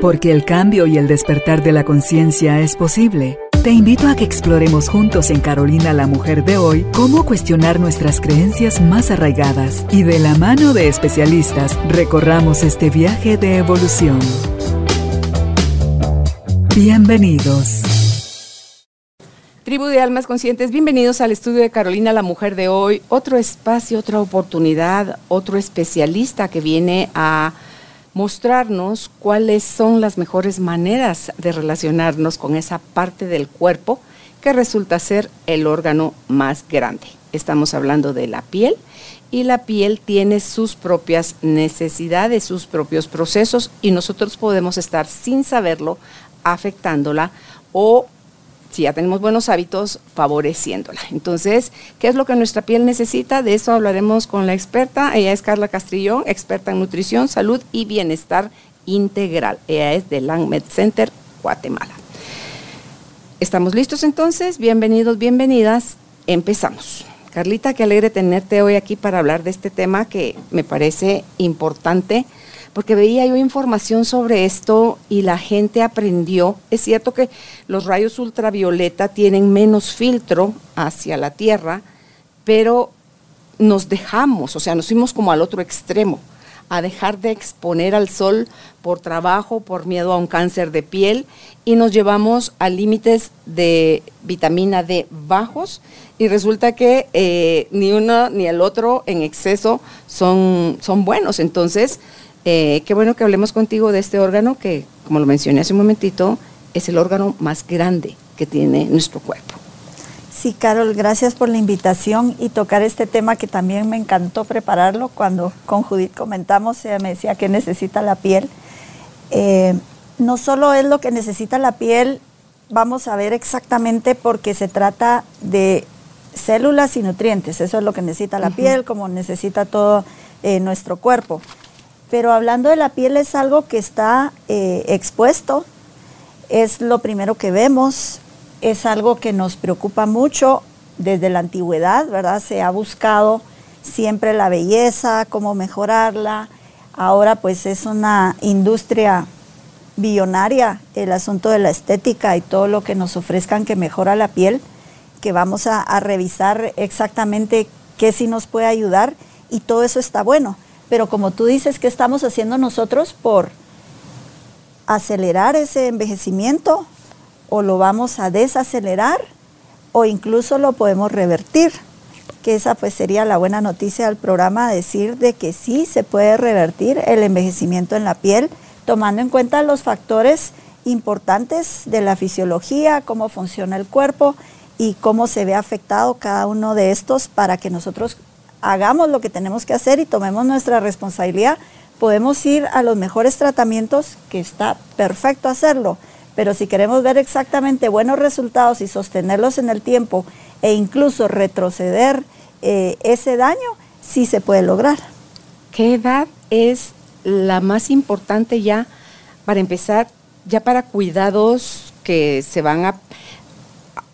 Porque el cambio y el despertar de la conciencia es posible. Te invito a que exploremos juntos en Carolina la Mujer de hoy cómo cuestionar nuestras creencias más arraigadas y de la mano de especialistas recorramos este viaje de evolución. Bienvenidos. Tribu de Almas Conscientes, bienvenidos al estudio de Carolina la Mujer de hoy. Otro espacio, otra oportunidad, otro especialista que viene a mostrarnos cuáles son las mejores maneras de relacionarnos con esa parte del cuerpo que resulta ser el órgano más grande. Estamos hablando de la piel y la piel tiene sus propias necesidades, sus propios procesos y nosotros podemos estar sin saberlo afectándola o si ya tenemos buenos hábitos, favoreciéndola. Entonces, ¿qué es lo que nuestra piel necesita? De eso hablaremos con la experta. Ella es Carla Castrillón, experta en nutrición, salud y bienestar integral. Ella es de Langmed Center, Guatemala. ¿Estamos listos entonces? Bienvenidos, bienvenidas. Empezamos. Carlita, qué alegre tenerte hoy aquí para hablar de este tema que me parece importante porque veía yo información sobre esto y la gente aprendió. Es cierto que los rayos ultravioleta tienen menos filtro hacia la Tierra, pero nos dejamos, o sea, nos fuimos como al otro extremo, a dejar de exponer al sol por trabajo, por miedo a un cáncer de piel, y nos llevamos a límites de vitamina D bajos, y resulta que eh, ni uno ni el otro en exceso son, son buenos. Entonces, eh, qué bueno que hablemos contigo de este órgano que, como lo mencioné hace un momentito, es el órgano más grande que tiene nuestro cuerpo. Sí, Carol, gracias por la invitación y tocar este tema que también me encantó prepararlo. Cuando con Judith comentamos, ella me decía que necesita la piel. Eh, no solo es lo que necesita la piel, vamos a ver exactamente porque se trata de células y nutrientes. Eso es lo que necesita la piel, como necesita todo eh, nuestro cuerpo. Pero hablando de la piel es algo que está eh, expuesto, es lo primero que vemos, es algo que nos preocupa mucho desde la antigüedad, ¿verdad? Se ha buscado siempre la belleza, cómo mejorarla. Ahora pues es una industria billonaria el asunto de la estética y todo lo que nos ofrezcan que mejora la piel, que vamos a, a revisar exactamente qué sí nos puede ayudar y todo eso está bueno. Pero como tú dices, ¿qué estamos haciendo nosotros por acelerar ese envejecimiento? ¿O lo vamos a desacelerar? ¿O incluso lo podemos revertir? Que esa pues sería la buena noticia del programa, decir de que sí se puede revertir el envejecimiento en la piel, tomando en cuenta los factores importantes de la fisiología, cómo funciona el cuerpo y cómo se ve afectado cada uno de estos para que nosotros hagamos lo que tenemos que hacer y tomemos nuestra responsabilidad, podemos ir a los mejores tratamientos, que está perfecto hacerlo, pero si queremos ver exactamente buenos resultados y sostenerlos en el tiempo e incluso retroceder eh, ese daño, sí se puede lograr. ¿Qué edad es la más importante ya para empezar, ya para cuidados que se van a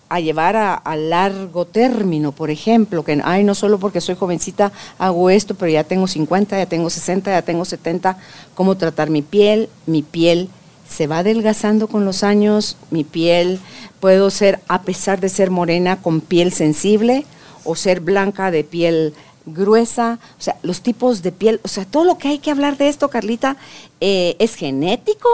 a llevar a, largo término, por ejemplo, que ay, no solo porque soy jovencita hago esto, pero ya tengo 50, ya tengo 60, ya tengo 70, cómo tratar mi piel, mi piel se va adelgazando con los años, mi piel puedo ser, a pesar de ser morena, con piel sensible o ser blanca de piel gruesa, o sea, los tipos de piel, o sea, todo lo que hay que hablar de esto, Carlita, eh, es genético,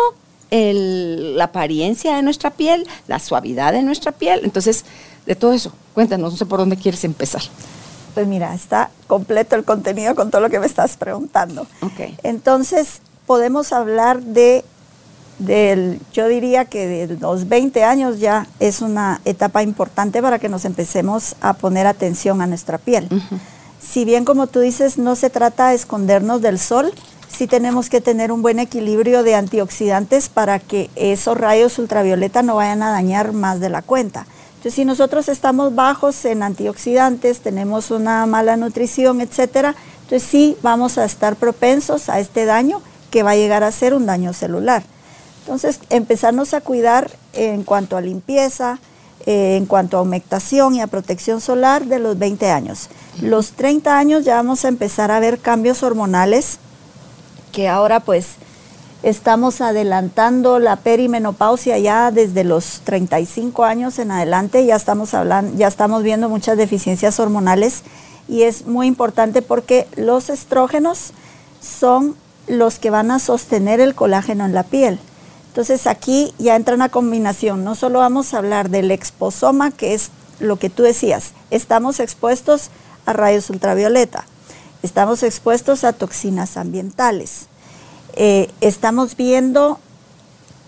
la apariencia de nuestra piel, la suavidad de nuestra piel. Entonces, de todo eso, cuéntanos, no sé por dónde quieres empezar. Pues mira, está completo el contenido con todo lo que me estás preguntando. Okay. Entonces, podemos hablar de, del, yo diría que de los 20 años ya es una etapa importante para que nos empecemos a poner atención a nuestra piel. Si bien, como tú dices, no se trata de escondernos del sol, sí tenemos que tener un buen equilibrio de antioxidantes para que esos rayos ultravioleta no vayan a dañar más de la cuenta. Entonces, si nosotros estamos bajos en antioxidantes, tenemos una mala nutrición, etcétera, entonces sí vamos a estar propensos a este daño que va a llegar a ser un daño celular. Entonces, empezarnos a cuidar en cuanto a limpieza, eh, en cuanto a humectación y a protección solar de los 20 años. Los 30 años ya vamos a empezar a ver cambios hormonales que ahora pues estamos adelantando la perimenopausia ya desde los 35 años en adelante, ya estamos hablando, ya estamos viendo muchas deficiencias hormonales y es muy importante porque los estrógenos son los que van a sostener el colágeno en la piel. Entonces aquí ya entra una combinación, no solo vamos a hablar del exposoma, que es lo que tú decías, estamos expuestos a rayos ultravioleta, estamos expuestos a toxinas ambientales, eh, estamos viendo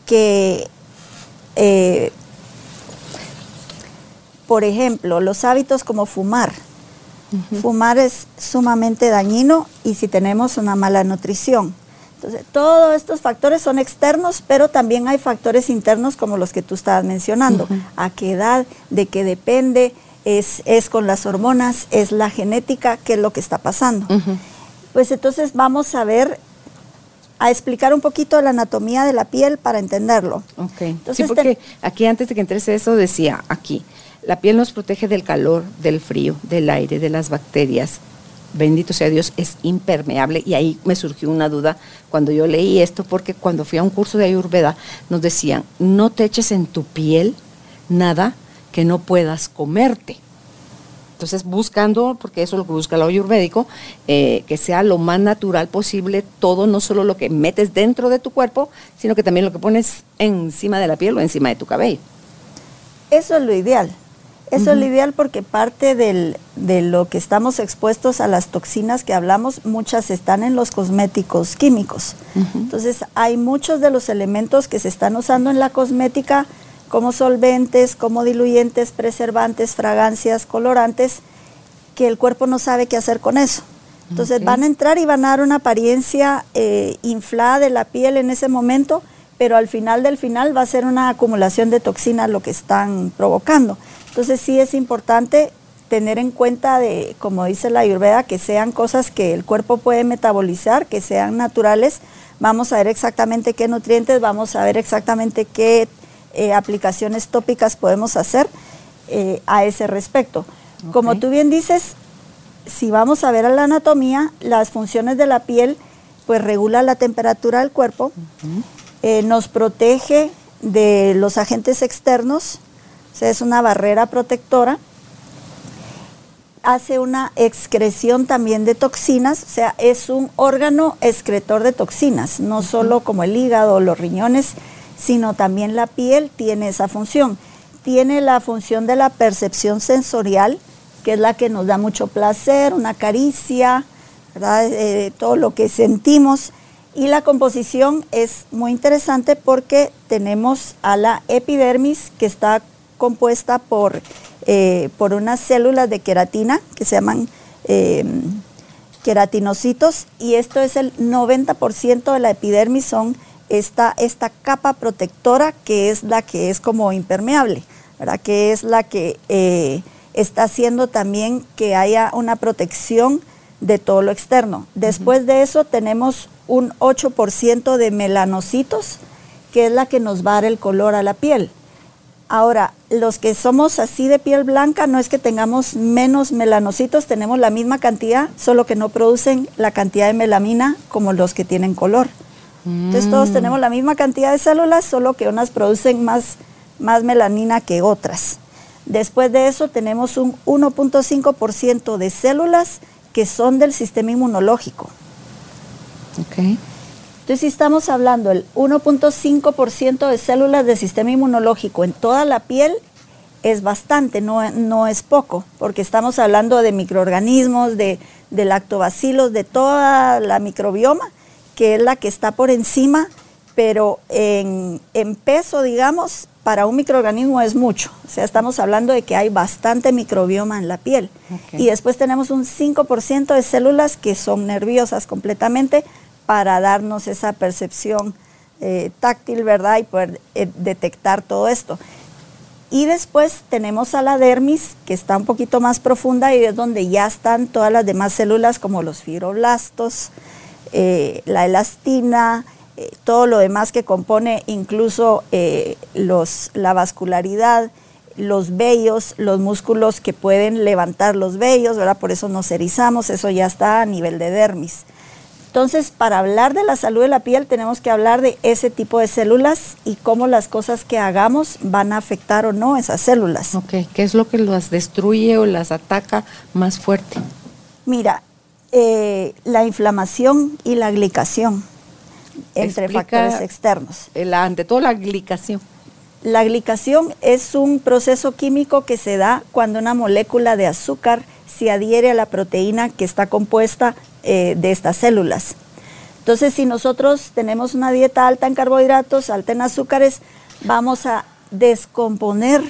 que, eh, por ejemplo, los hábitos como fumar, fumar es sumamente dañino y si tenemos una mala nutrición, entonces, todos estos factores son externos, pero también hay factores internos como los que tú estabas mencionando. ¿A qué edad? ¿De qué depende? Es, es, con las hormonas? ¿Es la genética? ¿Qué es lo que está pasando? Pues entonces vamos a ver, a explicar un poquito la anatomía de la piel para entenderlo. Ok. Entonces, sí, porque aquí antes de que entres eso decía aquí, la piel nos protege del calor, del frío, del aire, de las bacterias, bendito sea Dios, es impermeable. Y ahí me surgió una duda cuando yo leí esto, porque cuando fui a un curso de Ayurveda nos decían, no te eches en tu piel nada que no puedas comerte. Entonces, buscando, porque eso es lo que busca el ayurvédico, eh, que sea lo más natural posible todo, no solo lo que metes dentro de tu cuerpo, sino que también lo que pones encima de la piel o encima de tu cabello. Eso es lo ideal. Eso es lo ideal porque parte de lo que estamos expuestos a las toxinas que hablamos, muchas están en los cosméticos químicos. Entonces hay muchos de los elementos que se están usando en la cosmética como solventes, como diluyentes, preservantes, fragancias, colorantes, que el cuerpo no sabe qué hacer con eso. Entonces van a entrar y van a dar una apariencia eh, inflada de la piel en ese momento, pero al final del final va a ser una acumulación de toxinas lo que están provocando. Entonces sí es importante tener en cuenta de, como dice la Ayurveda, que sean cosas que el cuerpo puede metabolizar, que sean naturales. Vamos a ver exactamente qué nutrientes, vamos a ver exactamente qué eh, aplicaciones tópicas podemos hacer eh, a ese respecto. Como tú bien dices, si vamos a ver a la anatomía, las funciones de la piel, pues regula la temperatura del cuerpo, eh, nos protege de los agentes externos, o sea, es una barrera protectora. Hace una excreción también de toxinas, o sea, es un órgano excretor de toxinas, no solo como el hígado o los riñones, sino también la piel tiene esa función. Tiene la función de la percepción sensorial, que es la que nos da mucho placer, una caricia, eh, todo lo que sentimos. Y la composición es muy interesante porque tenemos a la epidermis que está compuesta por, eh, por unas células de queratina que se llaman em, queratinocitos y esto es el 90% de la epidermis son esta, esta capa protectora que es la que es como impermeable, ¿verdad? que es la que eh, está haciendo también que haya una protección de todo lo externo. Después de eso tenemos un 8% de melanocitos, que es la que nos va a dar el color a la piel. Ahora, los que somos así de piel blanca, no es que tengamos menos melanocitos, tenemos la misma cantidad, solo que no producen la cantidad de melamina como los que tienen color. Entonces todos mm. tenemos la misma cantidad de células, solo que unas producen más, más melanina que otras. Después de eso tenemos un 1.5% de células que son del sistema inmunológico. Okay. Entonces, si estamos hablando del 1.5% de células del sistema inmunológico en toda la piel, es bastante, no, no es poco, porque estamos hablando de microorganismos, de, de lactobacilos, de toda la microbioma, que es la que está por encima, pero en, peso, digamos, para un microorganismo es mucho. O sea, estamos hablando de que hay bastante microbioma en la piel. Y después tenemos un 5% de células que son nerviosas completamente, para darnos esa percepción eh, táctil, ¿verdad? Y poder eh, detectar todo esto. Y después tenemos a la dermis, que está un poquito más profunda y es donde ya están todas las demás células como los fibroblastos, eh, la elastina, todo lo demás que compone incluso los, la vascularidad, los vellos, los músculos que pueden levantar los vellos, ¿verdad? Por eso nos erizamos, eso ya está a nivel de dermis. Entonces, para hablar de la salud de la piel, tenemos que hablar de ese tipo de células y cómo las cosas que hagamos van a afectar o no esas células. Ok, ¿qué es lo que las destruye o las ataca más fuerte? Mira, eh, la inflamación y la glicación entre factores externos. La, ante todo la glicación. La glicación es un proceso químico que se da cuando una molécula de azúcar se adhiere a la proteína que está compuesta eh, de estas células. Entonces, si nosotros tenemos una dieta alta en carbohidratos, alta en azúcares, vamos a descomponer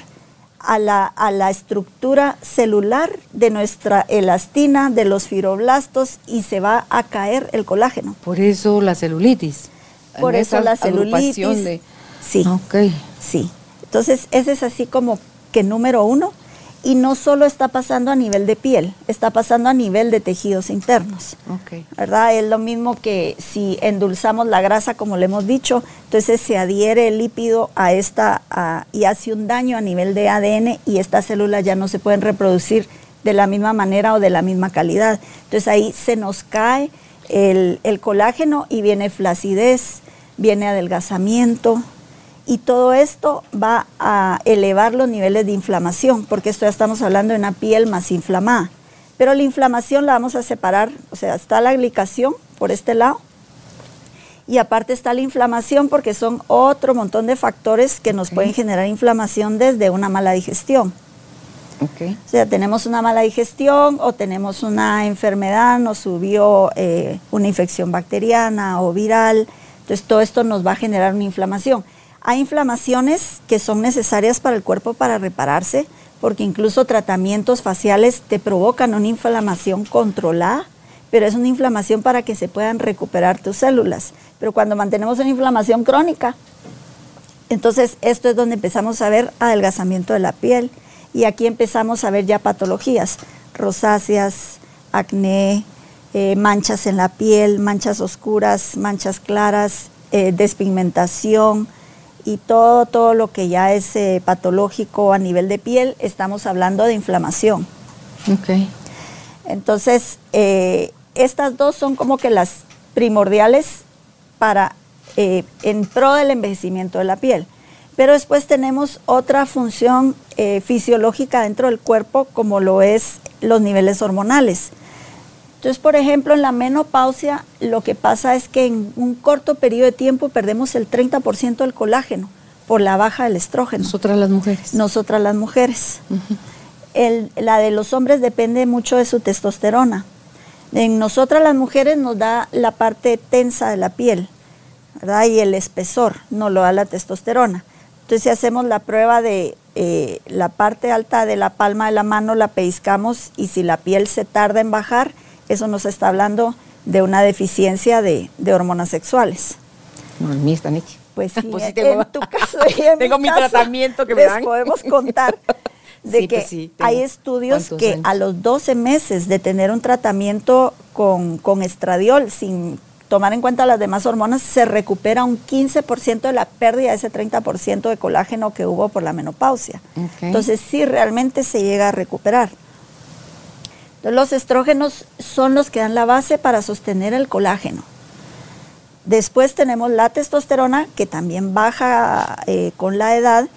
a la, a la, estructura celular de nuestra elastina, de los fibroblastos y se va a caer el colágeno. Por eso la celulitis. Por eso la celulitis. Sí. Sí. Entonces, ese es así como que número uno. Y no solo está pasando a nivel de piel, está pasando a nivel de tejidos internos. Okay. ¿Verdad? Es lo mismo que si endulzamos la grasa, como le hemos dicho, entonces se adhiere el lípido a esta y hace un daño a nivel de ADN y estas células ya no se pueden reproducir de la misma manera o de la misma calidad. Entonces ahí se nos cae el, el colágeno y viene flacidez, viene adelgazamiento, y todo esto va a elevar los niveles de inflamación, porque esto ya estamos hablando de una piel más inflamada. Pero la inflamación la vamos a separar, o sea, está la glicación por este lado, y aparte está la inflamación porque son otro montón de factores que nos pueden generar inflamación desde una mala digestión. Okay. O sea, tenemos una mala digestión o tenemos una enfermedad, nos subió eh, una infección bacteriana o viral, entonces todo esto nos va a generar una inflamación. Hay inflamaciones que son necesarias para el cuerpo para repararse, porque incluso tratamientos faciales te provocan una inflamación controlada, pero es una inflamación para que se puedan recuperar tus células. Pero cuando mantenemos una inflamación crónica, entonces esto es donde empezamos a ver adelgazamiento de la piel y aquí empezamos a ver ya patologías, rosáceas, acné, eh, manchas en la piel, manchas oscuras, manchas claras, eh, despigmentación, y todo, todo lo que ya es eh, patológico a nivel de piel, estamos hablando de inflamación. Okay. Entonces, eh, estas dos son como que las primordiales para eh, en pro del envejecimiento de la piel. Pero después tenemos otra función fisiológica dentro del cuerpo, como lo es los niveles hormonales. Entonces, por ejemplo, en la menopausia lo que pasa es que en un corto periodo de tiempo perdemos el 30% del colágeno por la baja del estrógeno. Nosotras las mujeres. Nosotras las mujeres. la de los hombres depende mucho de su testosterona. En nosotras las mujeres nos da la parte tensa de la piel, ¿verdad? Y el espesor, no lo da la testosterona. Entonces, si hacemos la prueba de eh, la parte alta de la palma de la mano, la pellizcamos y si la piel se tarda en bajar, eso nos está hablando de una deficiencia de, hormonas sexuales. No, en mí están hechas. Pues sí, pues en tu caso y en tengo mi, tratamiento que me dan. podemos contar de que pues hay estudios que a los 12 meses de tener un tratamiento con, estradiol sin tomar en cuenta las demás hormonas, se recupera un 15% de la pérdida de ese 30% de colágeno que hubo por la menopausia. Entonces sí, realmente se llega a recuperar los estrógenos son los que dan la base para sostener el colágeno. Después tenemos la testosterona, que también baja eh, con la edad,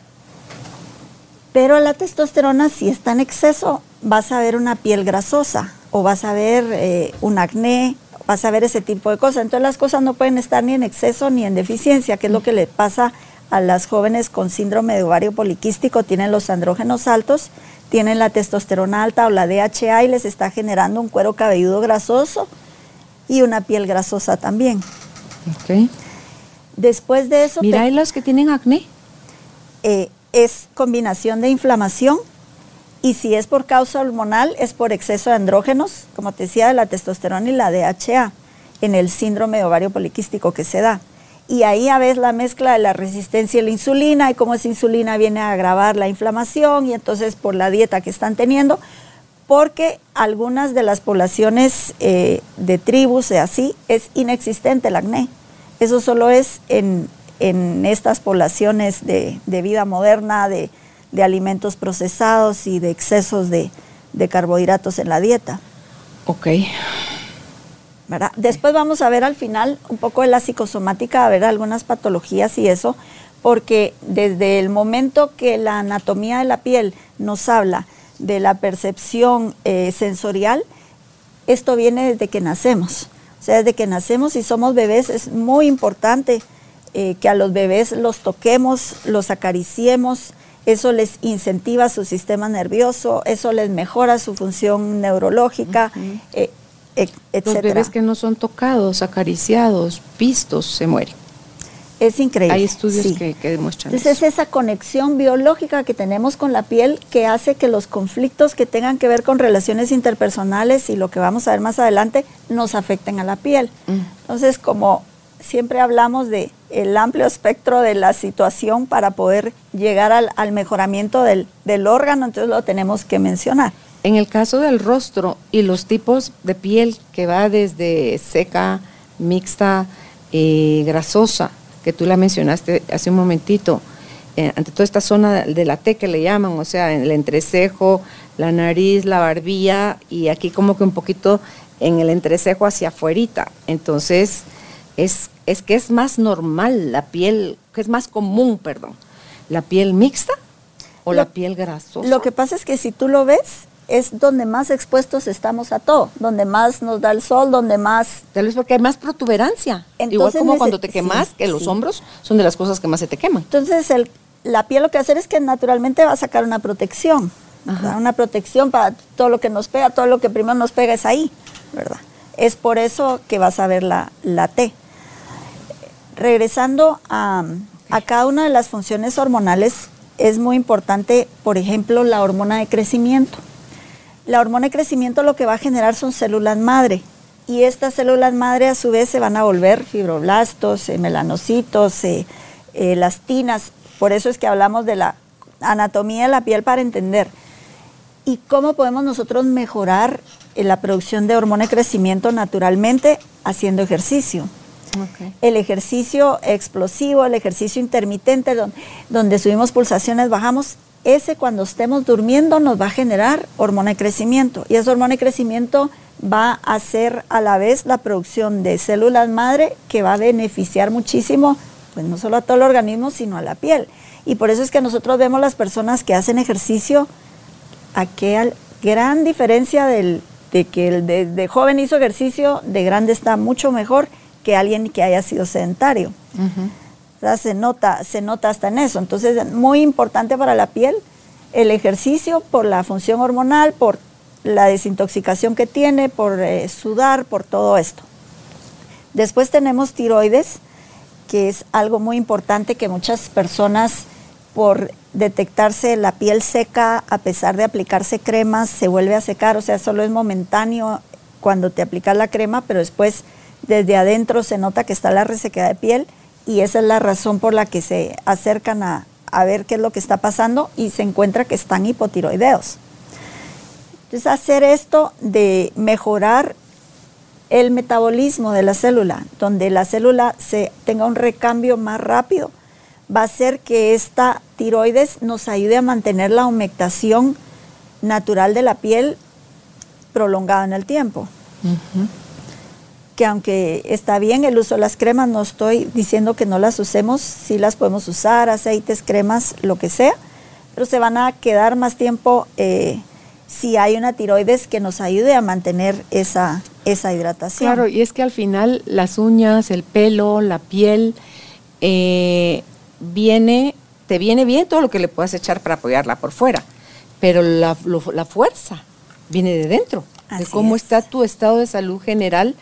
pero la testosterona, si está en exceso, vas a ver una piel grasosa o vas a ver eh, un acné, vas a ver ese tipo de cosas. Entonces las cosas no pueden estar ni en exceso ni en deficiencia, que es lo que le pasa a las jóvenes con síndrome de ovario poliquístico, tienen los andrógenos altos tienen la testosterona alta o la DHA y les está generando un cuero cabelludo grasoso y una piel grasosa también. Ok. Después de eso... Mira, ¿y los que tienen acné? Eh, es combinación de inflamación y si es por causa hormonal es por exceso de andrógenos, como te decía, de la testosterona y la DHA en el síndrome de ovario poliquístico que se da y ahí a veces la mezcla de la resistencia a la insulina y cómo esa insulina viene a agravar la inflamación y entonces por la dieta que están teniendo, porque algunas de las poblaciones eh, de tribus y así es inexistente el acné. Eso solo es en, estas poblaciones de, vida moderna, de, alimentos procesados y de excesos de, de carbohidratos en la dieta. Ok. ¿Verdad? Después vamos a ver al final un poco de la psicosomática, a ver algunas patologías y eso, porque desde el momento que la anatomía de la piel nos habla de la percepción eh, sensorial, esto viene desde que nacemos. O sea, desde que nacemos y somos bebés es muy importante eh, que a los bebés los toquemos, los acariciemos, eso les incentiva su sistema nervioso, eso les mejora su función neurológica. Eh, los bebés que no son tocados, acariciados, vistos, se mueren. Es increíble. Hay estudios que, demuestran Entonces es esa conexión biológica que tenemos con la piel que hace que los conflictos que tengan que ver con relaciones interpersonales y lo que vamos a ver más adelante nos afecten a la piel. Mm. Entonces, como siempre hablamos de el amplio espectro de la situación para poder llegar al, mejoramiento del, órgano, entonces lo tenemos que mencionar. En el caso del rostro y los tipos de piel que va desde seca, mixta, y grasosa, que tú la mencionaste hace un momentito, eh, ante toda esta zona de la T que le llaman, o sea, en el entrecejo, la nariz, la barbilla y aquí como que un poquito en el entrecejo hacia afuera. Entonces, es, es que es más normal la piel, que es más común, perdón, la piel mixta o la piel grasosa. Lo que pasa es que si tú lo ves, es donde más expuestos estamos a todo, donde más nos da el sol, donde más... Tal vez porque hay más protuberancia. Igual como cuando te quemas, que los hombros son de las cosas que más se te queman. Entonces el, la piel lo que va a hacer es que naturalmente va a sacar una protección, una protección para todo lo que nos pega, todo lo que primero nos pega es ahí, ¿verdad? Es por eso que vas a ver la, la T. Regresando a, a cada una de las funciones hormonales, es muy importante, por ejemplo, la hormona de crecimiento. La hormona de crecimiento lo que va a generar son células madre y estas células madre a su vez se van a volver fibroblastos, eh, melanocitos, eh, eh, elastinas. Por eso es que hablamos de la anatomía de la piel para entender. ¿Y cómo podemos nosotros mejorar la producción de hormona de crecimiento naturalmente haciendo ejercicio? El ejercicio explosivo, el ejercicio intermitente, donde, donde subimos pulsaciones, bajamos, ese cuando estemos durmiendo nos va a generar hormona de crecimiento. Y esa hormona de crecimiento va a hacer a la vez la producción de células madre que va a beneficiar muchísimo, pues no solo a todo el organismo, sino a la piel. Y por eso es que nosotros vemos las personas que hacen ejercicio, aquella gran diferencia del, de que el de, joven hizo ejercicio, de grande está mucho mejor que alguien que haya sido sedentario se nota, se nota hasta en eso. Entonces, es muy importante para la piel el ejercicio por la función hormonal, por la desintoxicación que tiene, por eh, sudar, por todo esto. Después tenemos tiroides, que es algo muy importante que muchas personas por detectarse la piel seca, a pesar de aplicarse cremas, se vuelve a secar, o sea, solo es momentáneo cuando te aplicas la crema, pero después desde adentro se nota que está la resequedad de piel y esa es la razón por la que se acercan a, ver qué es lo que está pasando y se encuentra que están hipotiroideos. Entonces, hacer esto de mejorar el metabolismo de la célula, donde la célula se tenga un recambio más rápido, va a hacer que esta tiroides nos ayude a mantener la humectación natural de la piel prolongada en el tiempo que aunque está bien el uso de las cremas, no estoy diciendo que no las usemos, sí las podemos usar, aceites, cremas, lo que sea, pero se van a quedar más tiempo eh, si hay una tiroides que nos ayude a mantener esa, esa hidratación. Claro, y es que al final las uñas, el pelo, la piel, eh, viene, te viene bien todo lo que le puedas echar para apoyarla por fuera, pero la, la fuerza viene de dentro, de cómo está tu estado de salud general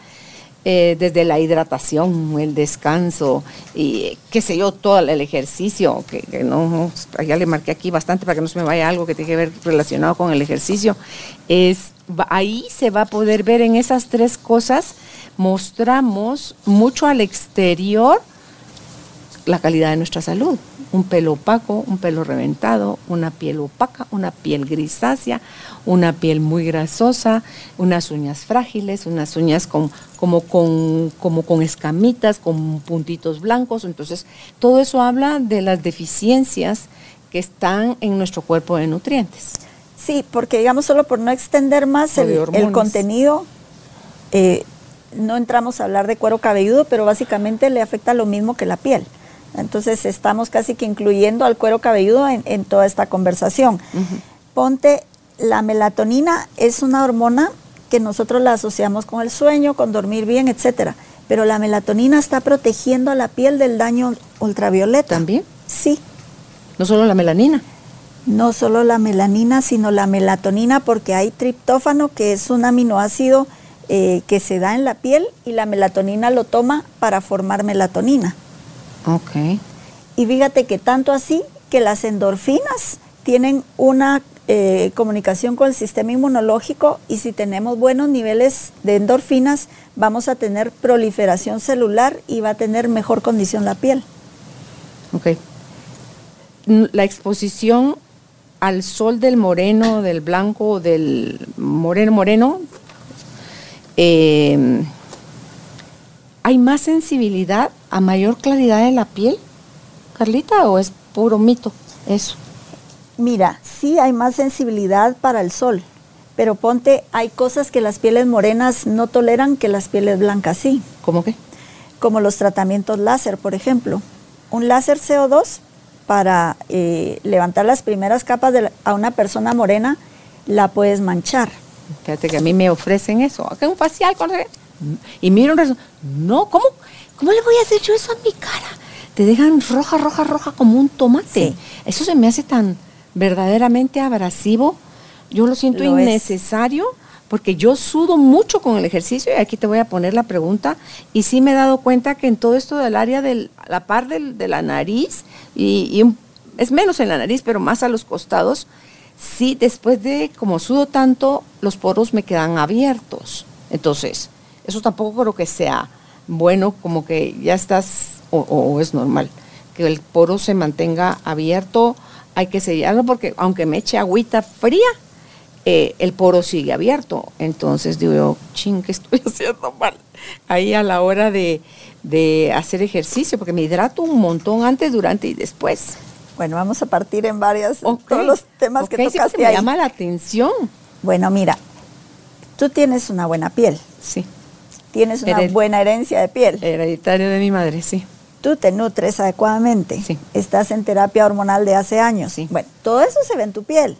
eh, desde la hidratación, el descanso y qué sé yo, todo el ejercicio, que, no, ya le marqué aquí bastante para que no se me vaya algo que tiene que ver relacionado con el ejercicio, es ahí se va a poder ver en esas tres cosas, mostramos mucho al exterior la calidad de nuestra salud un pelo opaco, un pelo reventado, una piel opaca, una piel grisácea, una piel muy grasosa, unas uñas frágiles, unas uñas con, como, con, como con escamitas, con puntitos blancos. Entonces, todo eso habla de las deficiencias que están en nuestro cuerpo de nutrientes. Sí, porque digamos, solo por no extender más el, contenido, eh, no entramos a hablar de cuero cabelludo, pero básicamente le afecta lo mismo que la piel. Entonces estamos casi que incluyendo al cuero cabelludo en, toda esta conversación. Ponte, la melatonina es una hormona que nosotros la asociamos con el sueño, con dormir bien, etcétera. Pero la melatonina está protegiendo a la piel del daño ultravioleta. ¿También? Sí. ¿No solo la melanina? No solo la melanina, sino la melatonina, porque hay triptófano, que es un aminoácido eh, que se da en la piel y la melatonina lo toma para formar melatonina. Ok. Y fíjate que tanto así que las endorfinas tienen una eh, comunicación con el sistema inmunológico y si tenemos buenos niveles de endorfinas vamos a tener proliferación celular y va a tener mejor condición la piel. Ok. La exposición al sol del moreno, del blanco, del moreno moreno, eh, ¿hay más sensibilidad a mayor claridad de la piel, Carlita, o es puro mito eso? Mira, sí hay más sensibilidad para el sol, pero ponte, hay cosas que las pieles morenas no toleran que las pieles blancas sí. ¿Cómo qué? Como los tratamientos láser, por ejemplo. Un láser CO2 para eh, levantar las primeras capas de a una persona morena la puedes manchar. Fíjate que a mí me ofrecen eso. Acá un facial. Y miro un No, ¿cómo, ¿cómo le voy a hacer yo eso a mi cara? Te dejan roja, roja, roja como un tomate. Eso se me hace tan verdaderamente abrasivo. Yo lo siento innecesario porque yo sudo mucho con el ejercicio y aquí te voy a poner la pregunta y sí me he dado cuenta que en todo esto del área de la par de la nariz y, es menos en la nariz pero más a los costados, sí después de como sudo tanto los poros me quedan abiertos. Entonces, eso tampoco creo que sea bueno como que ya estás o es normal que el poro se mantenga abierto hay que sellarlo porque aunque me eche agüita fría, eh, el poro sigue abierto. Entonces digo yo, ching, ¿qué estoy haciendo mal? Ahí a la hora de, hacer ejercicio, porque me hidrato un montón antes, durante y después. Bueno, vamos a partir en varias, todos los temas que tocaste me llama la atención. Bueno, mira, tú tienes una buena piel. Sí. Tienes una buena herencia de piel. Hereditario de mi madre, sí tú te nutres adecuadamente, estás en terapia hormonal de hace años. Bueno, todo eso se ve en tu piel.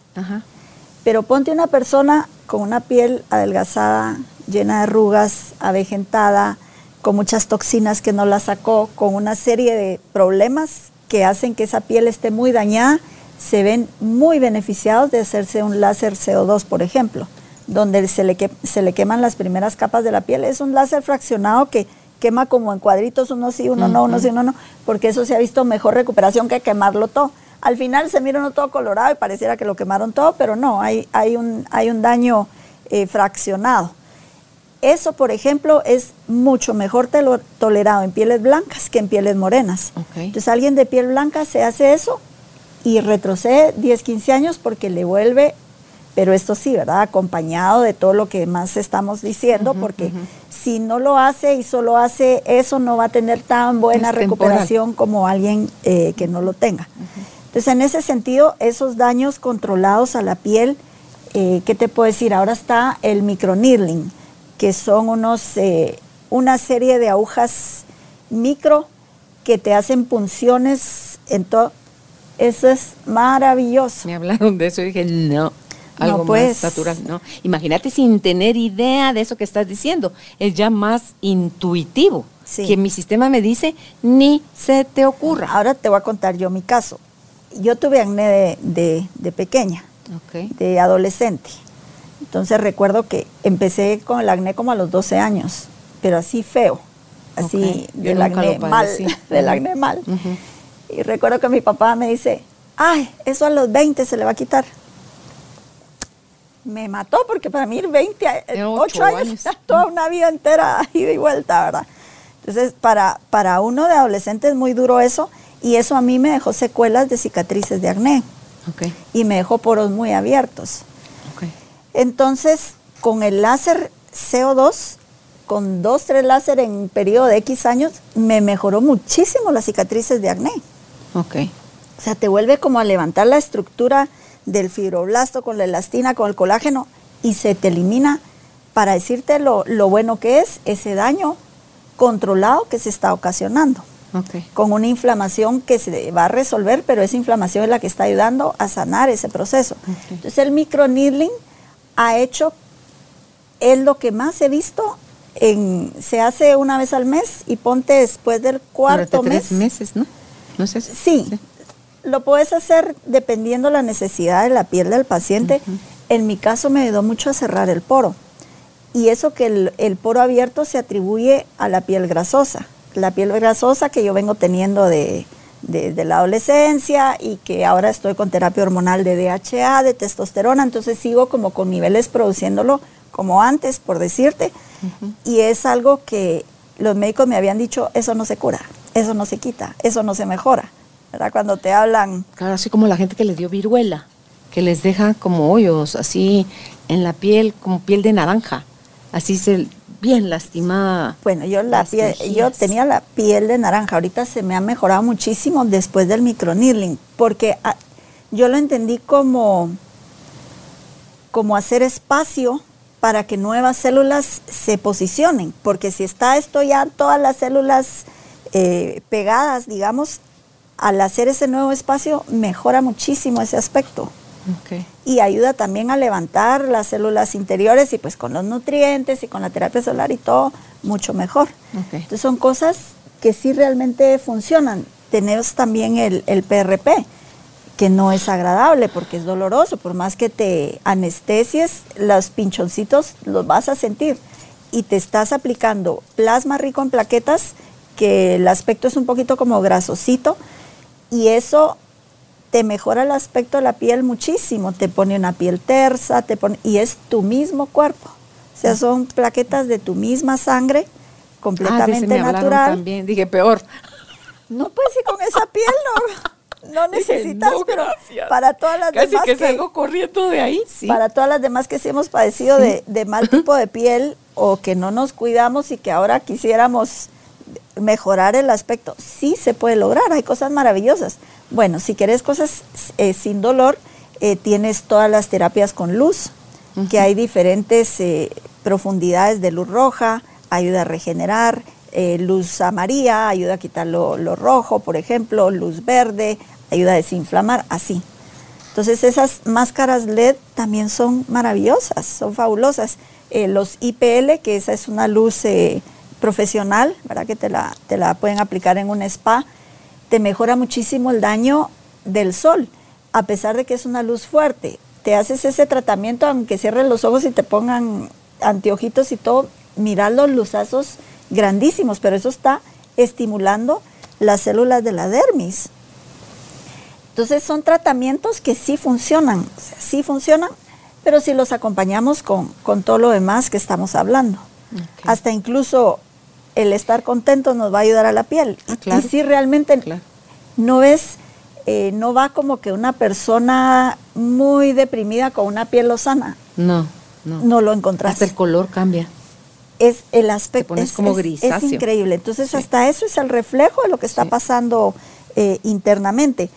Pero ponte una persona con una piel adelgazada, llena de arrugas, avejentada, con muchas toxinas que no la sacó, con una serie de problemas que hacen que esa piel esté muy dañada, se ven muy beneficiados de hacerse un láser CO2, por ejemplo, donde se le, se le queman las primeras capas de la piel. Es un láser fraccionado que quema como en cuadritos, uno sí, uno no, uno sí, uno no, porque eso se ha visto mejor recuperación que quemarlo todo. Al final se mira uno todo colorado y pareciera que lo quemaron todo, pero no, hay, hay, un, hay un daño eh, fraccionado. Eso, por ejemplo, es mucho mejor tolerado en pieles blancas que en pieles morenas. Entonces, alguien de piel blanca se hace eso y retrocede 10, 15 años porque le vuelve pero esto sí, ¿verdad? Acompañado de todo lo que más estamos diciendo, porque si no lo hace y solo hace eso, no va a tener tan buena recuperación como alguien eh, que no lo tenga. Entonces, en ese sentido, esos daños controlados a la piel, eh, ¿qué te puedo decir? Ahora está el microneedling, que son unos, eh, una serie de agujas micro que te hacen punciones en todo. Eso es maravilloso. Me hablaron de eso y dije, no, algo más natural, ¿no? Imagínate sin tener idea de eso que estás diciendo, es ya más intuitivo, que mi sistema me dice, ni se te ocurra. Ahora te voy a contar yo mi caso. Yo tuve acné de, pequeña, de adolescente. Entonces recuerdo que empecé con el acné como a los 12 años, pero así feo, así del acné mal, del acné mal. Y recuerdo que mi papá me dice, ay, eso a los 20 se le va a quitar me mató porque para mí 20, 8 años, toda una vida entera ida y vuelta, ¿verdad? Entonces, para, para uno de adolescente es muy duro eso y eso a mí me dejó secuelas de cicatrices de acné. Y me dejó poros muy abiertos. Entonces, con el láser CO2, con dos, tres láser en un periodo de X años, me mejoró muchísimo las cicatrices de acné. Okay. O sea, te vuelve como a levantar la estructura del fibroblasto con la elastina, con el colágeno y se te elimina para decirte lo, lo bueno que es ese daño controlado que se está ocasionando. Con una inflamación que se va a resolver, pero esa inflamación es la que está ayudando a sanar ese proceso. Entonces el microneedling ha hecho, es lo que más he visto, en, se hace una vez al mes y ponte después del cuarto Durante tres mes. meses, ¿no? ¿No eso? Sí, lo puedes hacer dependiendo la necesidad de la piel del paciente. En mi caso me ayudó mucho a cerrar el poro. Y eso que el, el poro abierto se atribuye a la piel grasosa. La piel grasosa que yo vengo teniendo de, de- de la adolescencia y que ahora estoy con terapia hormonal de DHA, de testosterona, entonces sigo como con niveles produciéndolo como antes, por decirte. Y es algo que los médicos me habían dicho, eso no se cura, eso no se quita, eso no se mejora. ¿Verdad? Cuando te hablan, Claro, así como la gente que le dio viruela, que les deja como hoyos así en la piel, como piel de naranja, así se bien lastimada. bueno, yo la piel, yo tenía la piel de naranja, ahorita se me ha mejorado muchísimo después del microneedling, porque ah, yo lo entendí como, como hacer espacio para que nuevas células se posicionen, porque si está esto ya todas las células eh, pegadas, digamos, al hacer ese nuevo espacio mejora muchísimo ese aspecto. Y ayuda también a levantar las células interiores y pues con los nutrientes y con la terapia solar y todo, mucho mejor. Entonces son cosas que sí realmente funcionan. Tenemos también el, el PRP, que no es agradable porque es doloroso, por más que te anestesies, los pinchoncitos los vas a sentir. Y te estás aplicando plasma rico en plaquetas, que el aspecto es un poquito como grasosito, y eso te mejora el aspecto de la piel muchísimo, te pone una piel tersa, te pone, y es tu mismo cuerpo. O sea, son plaquetas de tu misma sangre, Ah, completamente me hablaron natural. También. Dije, peor. No, pues sí, con esa piel no, no Dije, necesitas, no, pero para todas las Casi demás que salgo corriendo de ahí, sí. para todas las demás que sí hemos padecido Sí. de, de mal tipo de piel o que no nos cuidamos y que ahora quisiéramos mejorar el aspecto, sí se puede lograr, hay cosas maravillosas. Bueno, si quieres cosas eh, sin dolor, eh, tienes todas las terapias con luz, que hay diferentes eh, profundidades de luz roja, ayuda a regenerar, luz amarilla, ayuda a quitar lo, lo rojo, por ejemplo, luz verde, ayuda a desinflamar, así. Entonces esas máscaras LED también son maravillosas, son fabulosas. Eh, los IPL, que esa es una luz eh, profesional, ¿verdad? que te la, te la pueden aplicar en un spa, te mejora muchísimo el daño del sol, a pesar de que es una luz fuerte. Te haces ese tratamiento, aunque cierres los ojos y te pongan anteojitos y todo, mirar los luzazos grandísimos, pero eso está estimulando las células de la dermis. Entonces son tratamientos que sí funcionan, o sea, sí funcionan, pero si los acompañamos con, con todo lo demás que estamos hablando. Hasta incluso el estar contentos nos va a ayudar a la piel. Ah, Y- claro. Y sí realmente Claro. no es, eh, no va como que una persona muy deprimida con una piel lozana. No, no. No lo encontrás. Hasta el color cambia. es el aspecto pones es, como es- grisáceo. es increíble. Entonces Sí. hasta eso es el reflejo de lo que está Sí. pasando eh, internamente.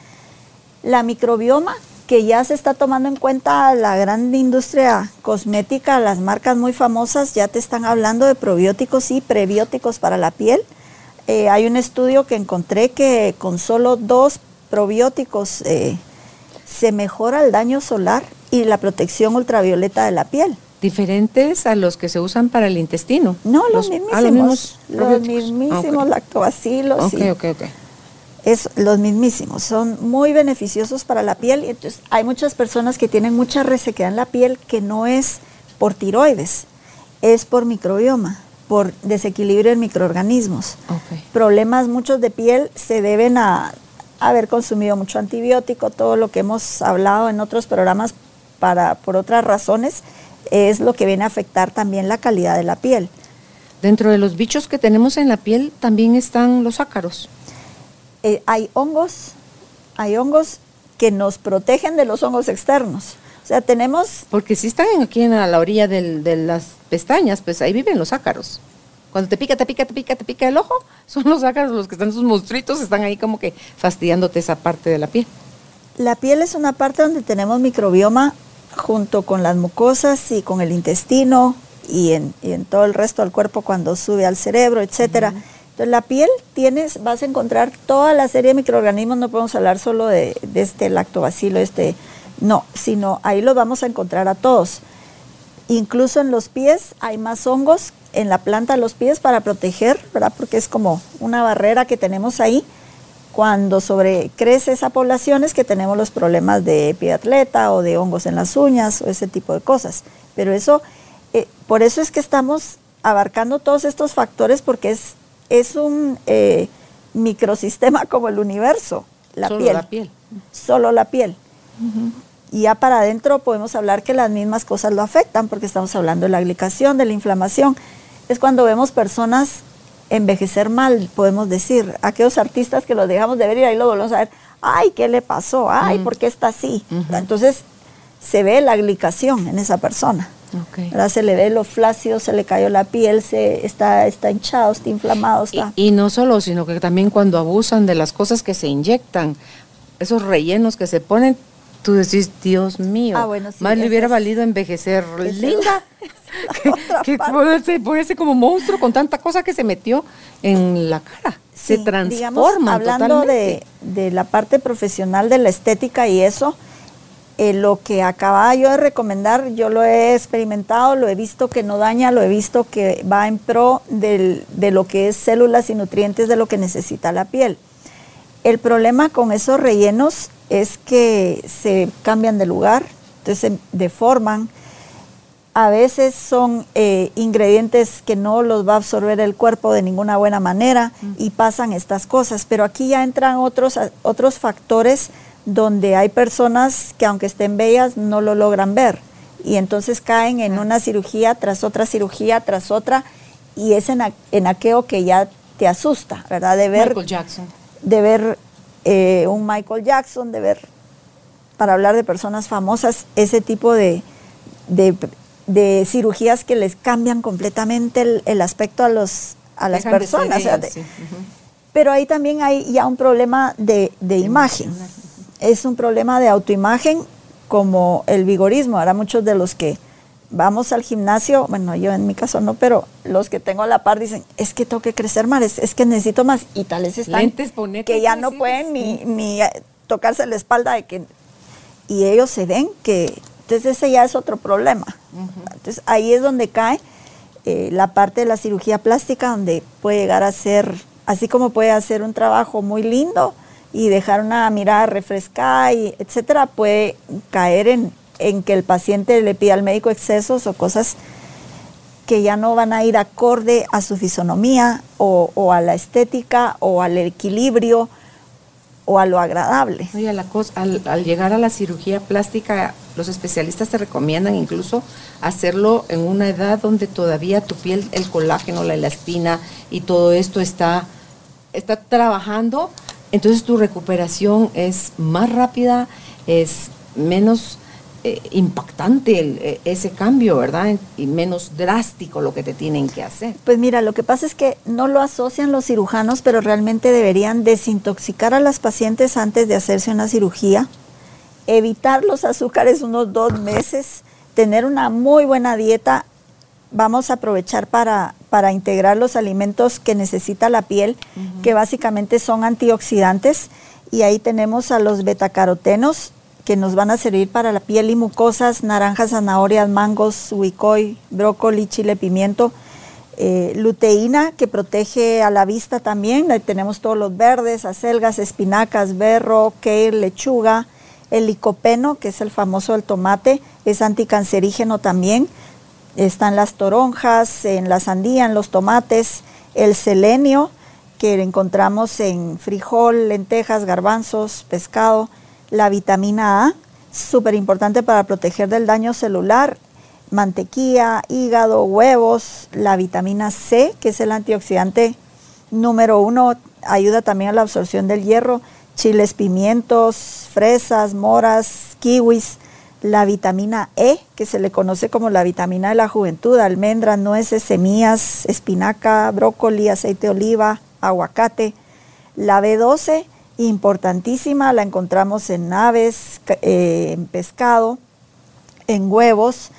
La microbioma que ya se está tomando en cuenta la gran industria cosmética, las marcas muy famosas ya te están hablando de probióticos y prebióticos para la piel. Eh, hay un estudio que encontré que con solo dos probióticos eh, se mejora el daño solar y la protección ultravioleta de la piel. Diferentes a los que se usan para el intestino. No, los, mismísimos. ah, los mismos. Los probióticos. mismísimos Ok. lactobacilos. Ok, sí. ok, ok. Es los mismísimos. Son muy beneficiosos para la piel. Entonces hay muchas personas que tienen mucha resequedad en la piel que no es por tiroides, es por microbioma, por desequilibrio en microorganismos. Problemas muchos de piel se deben a haber consumido mucho antibiótico, todo lo que hemos hablado en otros programas para, por otras razones, es lo que viene a afectar también la calidad de la piel. Dentro de los bichos que tenemos en la piel también están los ácaros. Eh, hay hongos, hay hongos que nos protegen de los hongos externos. O sea, tenemos, Porque si están en- aquí en la, la orilla del- de las pestañas, pues ahí viven los ácaros. Cuando te pica, te pica, te pica, te pica el ojo, son los ácaros los que están, esos monstruitos, están ahí como que fastidiándote esa parte de la piel. la piel es una parte donde tenemos microbioma junto con las mucosas y con el intestino y en, todo el resto del cuerpo cuando sube al cerebro, etcétera. Entonces la piel tienes, vas a encontrar toda la serie de microorganismos, no podemos hablar solo de, este lactobacilo, este, no, sino ahí los vamos a encontrar a todos. Incluso en los pies hay más hongos en la planta de los pies para proteger, ¿verdad? Porque es como una barrera que tenemos ahí. Cuando sobrecrece esa población es que tenemos los problemas de pie atleta o de hongos en las uñas o ese tipo de cosas. Pero eso, eh, por eso es que estamos abarcando todos estos factores porque es, es un eh, microsistema como el universo, la Solo piel. la piel. Solo la piel. Y ya para adentro podemos hablar que las mismas cosas lo afectan, porque estamos hablando de la glicación, de la inflamación. Es cuando vemos personas envejecer mal, podemos decir, aquellos artistas que los dejamos de ver y ahí lo volvemos a ver, ay, ¿qué le pasó? Ay, ¿por qué está así? Entonces se ve la glicación en esa persona. Se le ve lo flácido, se le cayó la piel, se está, está hinchado, está inflamado. Está. Y, y no solo, sino que también cuando abusan de las cosas que se inyectan, esos rellenos que se ponen, tú decís, Dios mío, Ah, bueno, sí, más le hubiera valido envejecer es linda que, que ponerse, ponerse como monstruo con tanta cosa que se metió en la cara. se Sí, transforman digamos, hablando de, totalmente. de la parte profesional de la estética y eso, eh, lo que acababa yo de recomendar, yo lo he experimentado, lo he visto que no daña, lo he visto que va en pro del- de lo que es células y nutrientes de lo que necesita la piel. El problema con esos rellenos es que se cambian de lugar, entonces se deforman. A veces son eh, ingredientes que no los va a absorber el cuerpo de ninguna buena manera y pasan estas cosas. Pero aquí ya entran otros, otros factores donde hay personas que aunque estén bellas no lo logran ver y entonces caen en una cirugía tras otra cirugía tras otra y es en, en aquello que ya te asusta, ¿verdad? De ver Michael Jackson. de ver eh, un Michael Jackson, de ver, para hablar de personas famosas, ese tipo de, de, de cirugías que les cambian completamente el, el aspecto a, los, a las Dejan de ser personas. o sea. Pero ahí también hay ya un problema de, de imagen. Es un problema de autoimagen como el vigorismo. Ahora muchos de los que vamos al gimnasio, bueno, yo en mi caso no, pero los que tengo a la par dicen, es que tengo que crecer más, es, es que necesito más. Y tales están Lentes, ponete, que ya no pueden ni, ni eh, tocarse la espalda de que... Y ellos se ven que... Entonces ese ya es otro problema. Entonces ahí es donde cae eh, la parte de la cirugía plástica, donde puede llegar a ser, así como puede hacer un trabajo muy lindo y dejar una mirada refrescada, y etcétera, puede caer en, en que el paciente le pida al médico excesos o cosas que ya no van a ir acorde a su fisonomía o, o a la estética o al equilibrio o a lo agradable. Oye, la cosa, al, al llegar a la cirugía plástica, los especialistas te recomiendan incluso hacerlo en una edad donde todavía tu piel, el colágeno, la elastina y todo esto está, está trabajando. Entonces tu recuperación es más rápida, es menos eh, impactante el- eh, ese cambio, ¿verdad? Y menos drástico lo que te tienen que hacer. Pues mira, lo que pasa es que no lo asocian los cirujanos, pero realmente deberían desintoxicar a las pacientes antes de hacerse una cirugía, evitar los azúcares unos dos meses, tener una muy buena dieta. Vamos a aprovechar para, para integrar los alimentos que necesita la piel, que básicamente son antioxidantes. Y ahí tenemos a los betacarotenos, que nos van a servir para la piel y mucosas, naranjas, zanahorias, mangos, huicoy, brócoli, chile, pimiento. Eh, luteína, que protege a la vista también. Ahí tenemos todos los verdes, acelgas, espinacas, berro, kale, lechuga. El licopeno, que es el famoso del tomate, es anticancerígeno también. Están las toronjas, en la sandía, en los tomates. El selenio, que encontramos en frijol, lentejas, garbanzos, pescado. La vitamina A, súper importante para proteger del daño celular. Mantequilla, hígado, huevos. La vitamina C, que es el antioxidante número uno, ayuda también a la absorción del hierro. Chiles, pimientos, fresas, moras, kiwis. La vitamina E, que se le conoce como la vitamina de la juventud, almendras, nueces, semillas, espinaca, brócoli, aceite de oliva, aguacate. La B12, importantísima, la encontramos en aves, eh, en pescado, en huevos.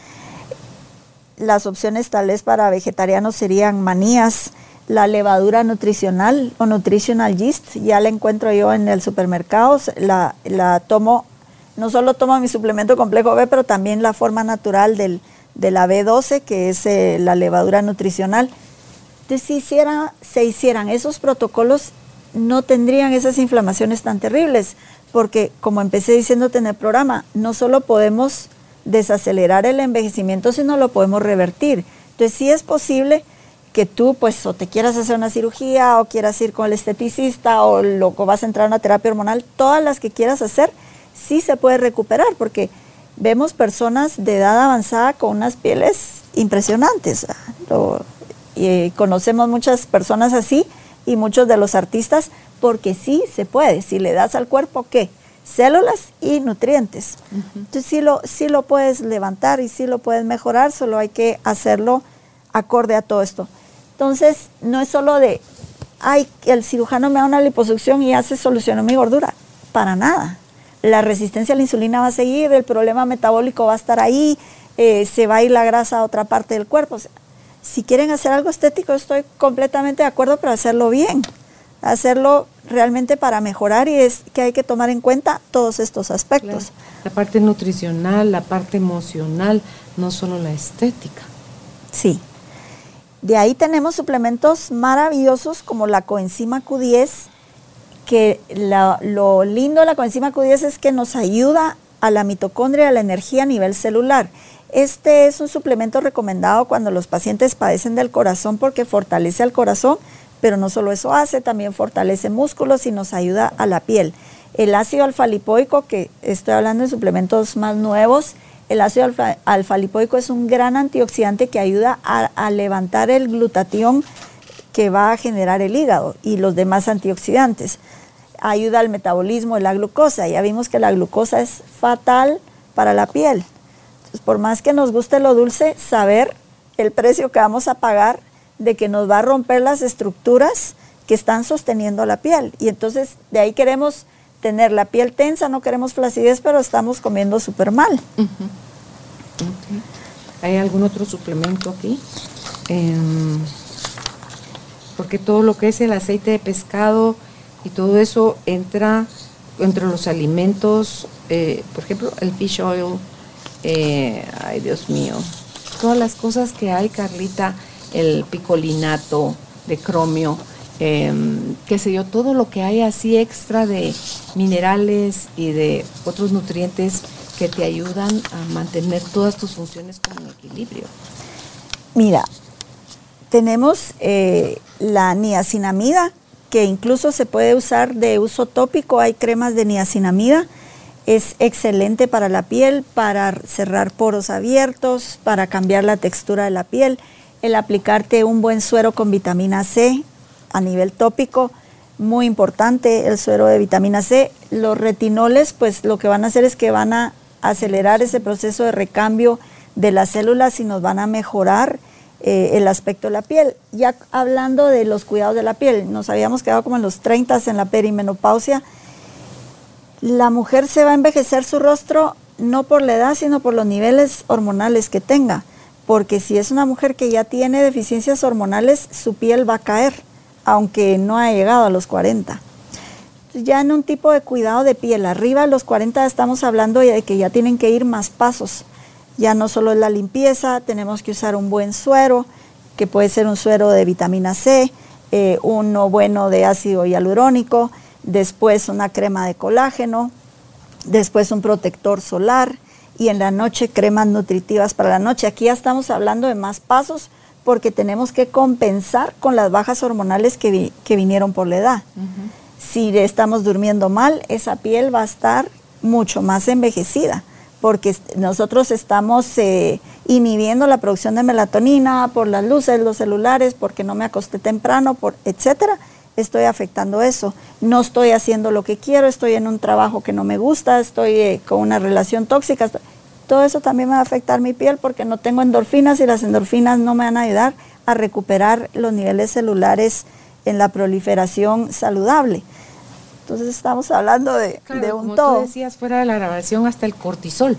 las opciones tal vez para vegetarianos serían manías, la levadura nutricional o nutritional yeast, ya la encuentro yo en el supermercado, la, la tomo, no solo tomo mi suplemento complejo B, pero también la forma natural del, de la B12, que es eh, la levadura nutricional. Entonces, si se hicieran esos protocolos, no tendrían esas inflamaciones tan terribles, porque como empecé diciéndote en el programa, no solo podemos desacelerar el envejecimiento, sino lo podemos revertir. Entonces, sí es posible que tú pues o te quieras hacer una cirugía o quieras ir con el esteticista o, lo, vas a entrar a una terapia hormonal, todas las que quieras hacer, sí se puede recuperar porque vemos personas de edad avanzada con unas pieles impresionantes. y conocemos muchas personas así y muchos de los artistas porque sí se puede, si le das al cuerpo qué? Células y nutrientes. Entonces sí lo, sí lo puedes levantar y sí lo puedes mejorar, solo hay que hacerlo acorde a todo esto. Entonces, no es solo de, ay, el cirujano me da una liposucción y ya se solucionó mi gordura. Para nada. La resistencia a la insulina va a seguir, el problema metabólico va a estar ahí, eh, se va a ir la grasa a otra parte del cuerpo. si quieren hacer algo estético, estoy completamente de acuerdo, pero hacerlo bien, hacerlo realmente para mejorar y es que hay que tomar en cuenta todos estos aspectos. La parte nutricional, la parte emocional, no solo la estética. Sí, de ahí tenemos suplementos maravillosos como la coenzima Q10, que lo lindo de la coenzima Q10 es que nos ayuda a la mitocondria, a la energía a nivel celular. Este es un suplemento recomendado cuando los pacientes padecen del corazón porque fortalece al corazón, pero no solo eso hace, también fortalece músculos y nos ayuda a la piel. El ácido alfa-lipoico, que estoy hablando de suplementos más nuevos, el ácido alfa, lipoico es un gran antioxidante que ayuda a, levantar el glutatión que va a generar el hígado y los demás antioxidantes. Ayuda al metabolismo de la glucosa. Ya vimos que la glucosa es fatal para la piel. por más que nos guste lo dulce, saber el precio que vamos a pagar de que nos va a romper las estructuras que están sosteniendo la piel. Y entonces de ahí queremos tener la piel tensa, no queremos flacidez, pero estamos comiendo súper mal. ¿Hay algún otro suplemento aquí? Em, porque todo lo que es el aceite de pescado y todo eso entra entre los alimentos, eh, por ejemplo, el fish oil, eh, ay Dios mío, todas las cosas que hay, Carlita, el picolinato de cromio, Em, qué sé yo, todo lo que hay así extra de minerales y de otros nutrientes que te ayudan a mantener todas tus funciones como en equilibrio. Mira, tenemos eh, la niacinamida, que incluso se puede usar de uso tópico, hay cremas de niacinamida, es excelente para la piel, para cerrar poros abiertos, para cambiar la textura de la piel, el aplicarte un buen suero con vitamina C, a nivel tópico, muy importante el suero de vitamina C. Los retinoles, pues lo que van a hacer es que van a acelerar ese proceso de recambio de las células y nos van a mejorar eh, el aspecto de la piel. Ya hablando de los cuidados de la piel, nos habíamos quedado como en los 30 en la perimenopausia. La mujer se va a envejecer su rostro no por la edad, sino por los niveles hormonales que tenga. Porque si es una mujer que ya tiene deficiencias hormonales, su piel va a caer aunque no ha llegado a los 40. Ya en un tipo de cuidado de piel, arriba los 40 estamos hablando de que ya tienen que ir más pasos. Ya no solo es la limpieza, tenemos que usar un buen suero, que puede ser un suero de vitamina C, eh, uno bueno de ácido hialurónico, después una crema de colágeno, después un protector solar y en la noche cremas nutritivas para la noche. Aquí ya estamos hablando de más pasos porque tenemos que compensar con las bajas hormonales que, vinieron por la edad. Si estamos durmiendo mal, esa piel va a estar mucho más envejecida, porque nosotros estamos eh, inhibiendo la producción de melatonina por las luces, los celulares, porque no me acosté temprano, por, etcétera. Estoy afectando eso. No estoy haciendo lo que quiero, estoy en un trabajo que no me gusta, estoy eh, con una relación tóxica todo eso también me va a afectar mi piel porque no tengo endorfinas y las endorfinas no me van a ayudar a recuperar los niveles celulares en la proliferación saludable. Entonces estamos hablando de, un como todo. Tú decías fuera de la grabación hasta el cortisol,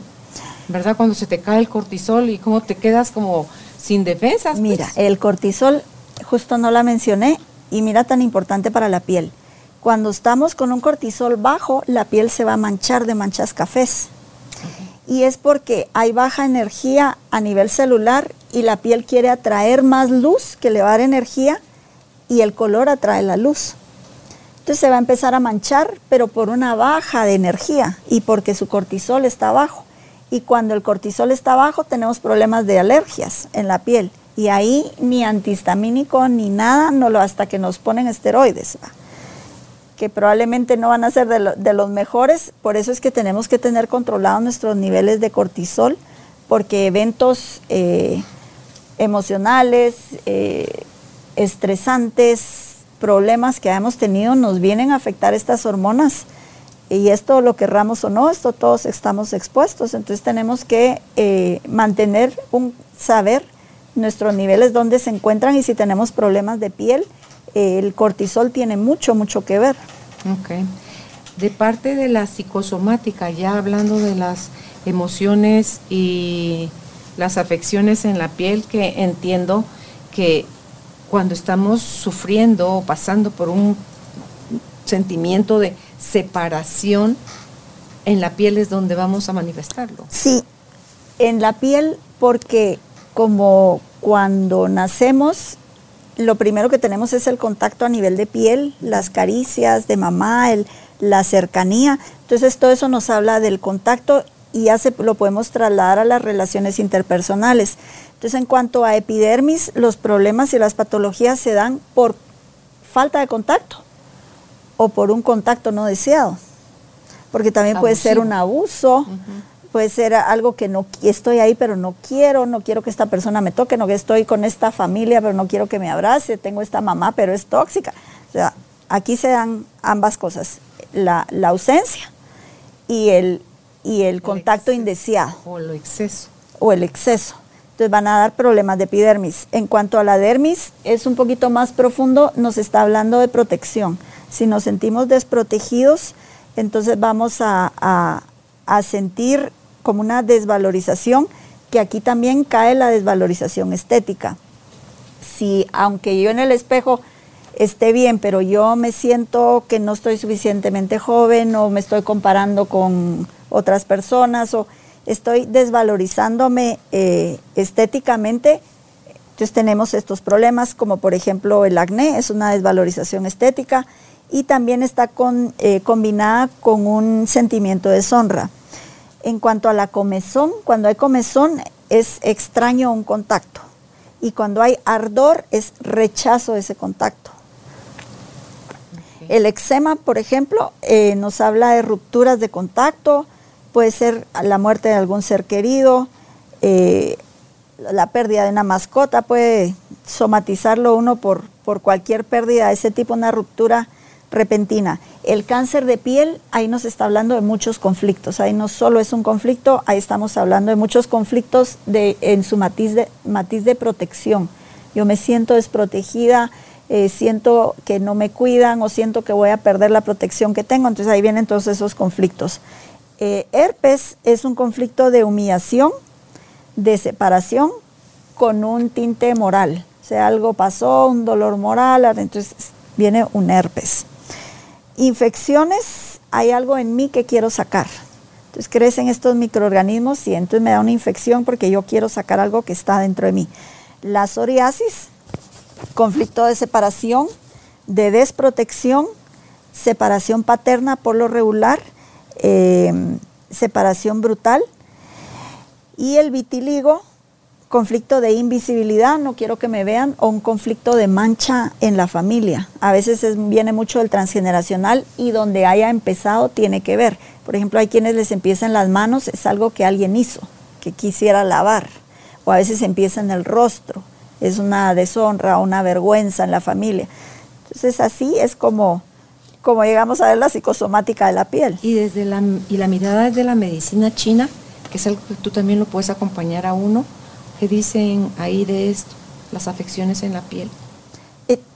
¿verdad? Cuando se te cae el cortisol y cómo te quedas como sin defensas. pues. Mira, el cortisol, justo no la mencioné, y mira tan importante para la piel. Cuando estamos con un cortisol bajo, la piel se va a manchar de manchas cafés. Y es porque hay baja energía a nivel celular y la piel quiere atraer más luz que le va a dar energía y el color atrae la luz. Entonces se va a empezar a manchar, pero por una baja de energía y porque su cortisol está bajo. Y cuando el cortisol está bajo tenemos problemas de alergias en la piel. Y ahí ni antihistamínico ni nada, no lo, hasta que nos ponen esteroides, ¿va? que probablemente no van a ser de, lo- de los mejores. Por eso es que tenemos que tener controlados nuestros niveles de cortisol, porque eventos eh, emocionales, eh, estresantes, problemas que hemos tenido nos vienen a afectar estas hormonas. Y esto lo querramos o no, esto todos estamos expuestos. Entonces tenemos que eh, mantener un saber nuestros niveles dónde se encuentran y si tenemos problemas de piel, eh, el cortisol tiene mucho, mucho que ver. Ok. De parte de la psicosomática, ya hablando de las emociones y las afecciones en la piel, que entiendo que cuando estamos sufriendo o pasando por un sentimiento de separación, en la piel es donde vamos a manifestarlo. Sí, en la piel porque como cuando nacemos, lo primero que tenemos es el contacto a nivel de piel, las caricias de mamá, el, la cercanía. Entonces todo eso nos habla del contacto y ya se, lo podemos trasladar a las relaciones interpersonales. Entonces en cuanto a epidermis, los problemas y las patologías se dan por falta de contacto o por un contacto no deseado. Porque también puede ser un abuso, puede ser algo que no estoy ahí pero no quiero, no quiero que esta persona me toque, no que estoy con esta familia pero no quiero que me abrace, tengo esta mamá pero es tóxica. O sea, aquí se dan ambas cosas, la, la ausencia y el, y el contacto indeseado O lo exceso. o el exceso. Entonces van a dar problemas de epidermis. En cuanto a la dermis, es un poquito más profundo, nos está hablando de protección. Si nos sentimos desprotegidos, entonces vamos a, a- a sentir como una desvalorización, que aquí también cae la desvalorización estética. Si aunque yo en el espejo esté bien, pero yo me siento que no estoy suficientemente joven o me estoy comparando con otras personas o estoy desvalorizándome eh, estéticamente, entonces tenemos estos problemas como por ejemplo el acné, es una desvalorización estética y también está con, eh, combinada con un sentimiento de deshonra. En cuanto a la comezón, cuando hay comezón es extraño un contacto y cuando hay ardor es rechazo de ese contacto. El eczema, por ejemplo, eh, nos habla de rupturas de contacto, puede ser la muerte de algún ser querido, eh, la pérdida de una mascota, puede somatizarlo uno por, por cualquier pérdida de ese tipo, una ruptura repentina. El cáncer de piel, ahí nos está hablando de muchos conflictos, ahí no solo es un conflicto, ahí estamos hablando de muchos conflictos de, en su matiz de, matiz de protección. Yo me siento desprotegida, eh, siento que no me cuidan o siento que voy a perder la protección que tengo, entonces ahí vienen todos esos conflictos. Eh, herpes es un conflicto de humillación, de separación con un tinte moral. O sea, algo pasó, un dolor moral, entonces viene un herpes. Infecciones, hay algo en mí que quiero sacar. Entonces crecen estos microorganismos y entonces me da una infección porque yo quiero sacar algo que está dentro de mí. La psoriasis, conflicto de separación, de desprotección, separación paterna por lo regular, eh, separación brutal. Y el vitiligo, conflicto de invisibilidad, no quiero que me vean, o un conflicto de mancha en la familia. A veces es- viene mucho del transgeneracional y donde haya empezado tiene que ver. Por ejemplo, hay quienes les empiezan las manos, es algo que alguien hizo, que quisiera lavar. O a veces empieza en el rostro, es una deshonra, una vergüenza en la familia. Entonces así es como, como llegamos a ver la psicosomática de la piel. Y desde la, y la mirada de la medicina china, que es algo que tú también lo puedes acompañar a uno, que dicen ahí de esto, las afecciones en la piel.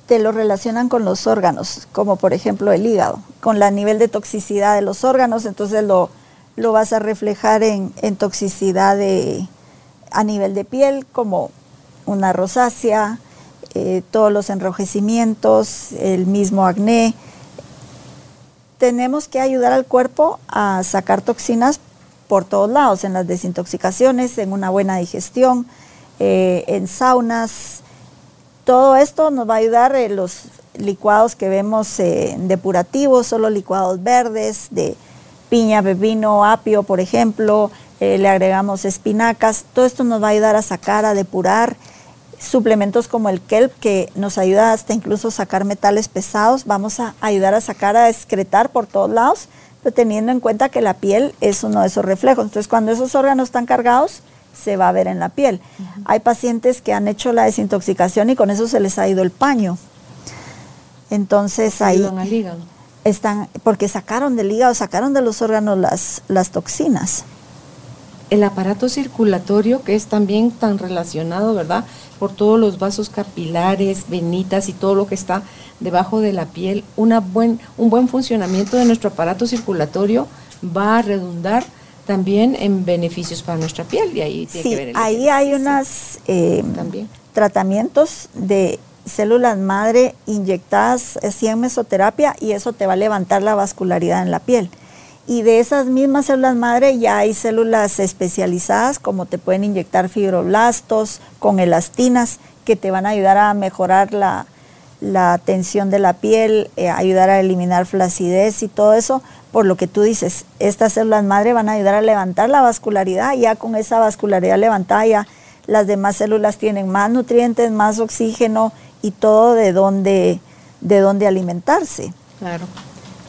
Te lo relacionan con los órganos, como por ejemplo el hígado, con el nivel de toxicidad de los órganos, entonces lo, lo vas a reflejar en, en toxicidad de, a nivel de piel, como una rosácea, eh, todos los enrojecimientos, el mismo acné. Tenemos que ayudar al cuerpo a sacar toxinas por todos lados, en las desintoxicaciones, en una buena digestión, eh, en saunas. Todo esto nos va a ayudar en los licuados que vemos eh, depurativos, solo licuados verdes, de piña, pepino, apio, por ejemplo, eh, le agregamos espinacas. Todo esto nos va a ayudar a sacar, a depurar. Suplementos como el kelp, que nos ayuda hasta incluso a sacar metales pesados, vamos a ayudar a sacar, a excretar por todos lados, pero teniendo en cuenta que la piel es uno de esos reflejos. Entonces, cuando esos órganos están cargados, se va a ver en la piel. Hay pacientes que han hecho la desintoxicación y con eso se les ha ido el paño. Entonces ahí están, porque sacaron del hígado, sacaron de los órganos las, las toxinas. El aparato circulatorio, que es también tan relacionado, ¿verdad? Por todos los vasos capilares, venitas y todo lo que está debajo de la piel, una buen, un buen funcionamiento de nuestro aparato circulatorio va a redundar también en beneficios para nuestra piel y ahí tiene que ver el ahí hay unos eh, tratamientos de células madre inyectadas así en mesoterapia y eso te va a levantar la vascularidad en la piel. Y de esas mismas células madre ya hay células especializadas como te pueden inyectar fibroblastos con elastinas que te van a ayudar a mejorar la, tensión de la piel, eh, ayudar a eliminar flacidez y todo eso. Por lo que tú dices, estas células madre van a ayudar a levantar la vascularidad, ya con esa vascularidad levantada ya las demás células tienen más nutrientes, más oxígeno y todo de dónde, de dónde alimentarse. Claro.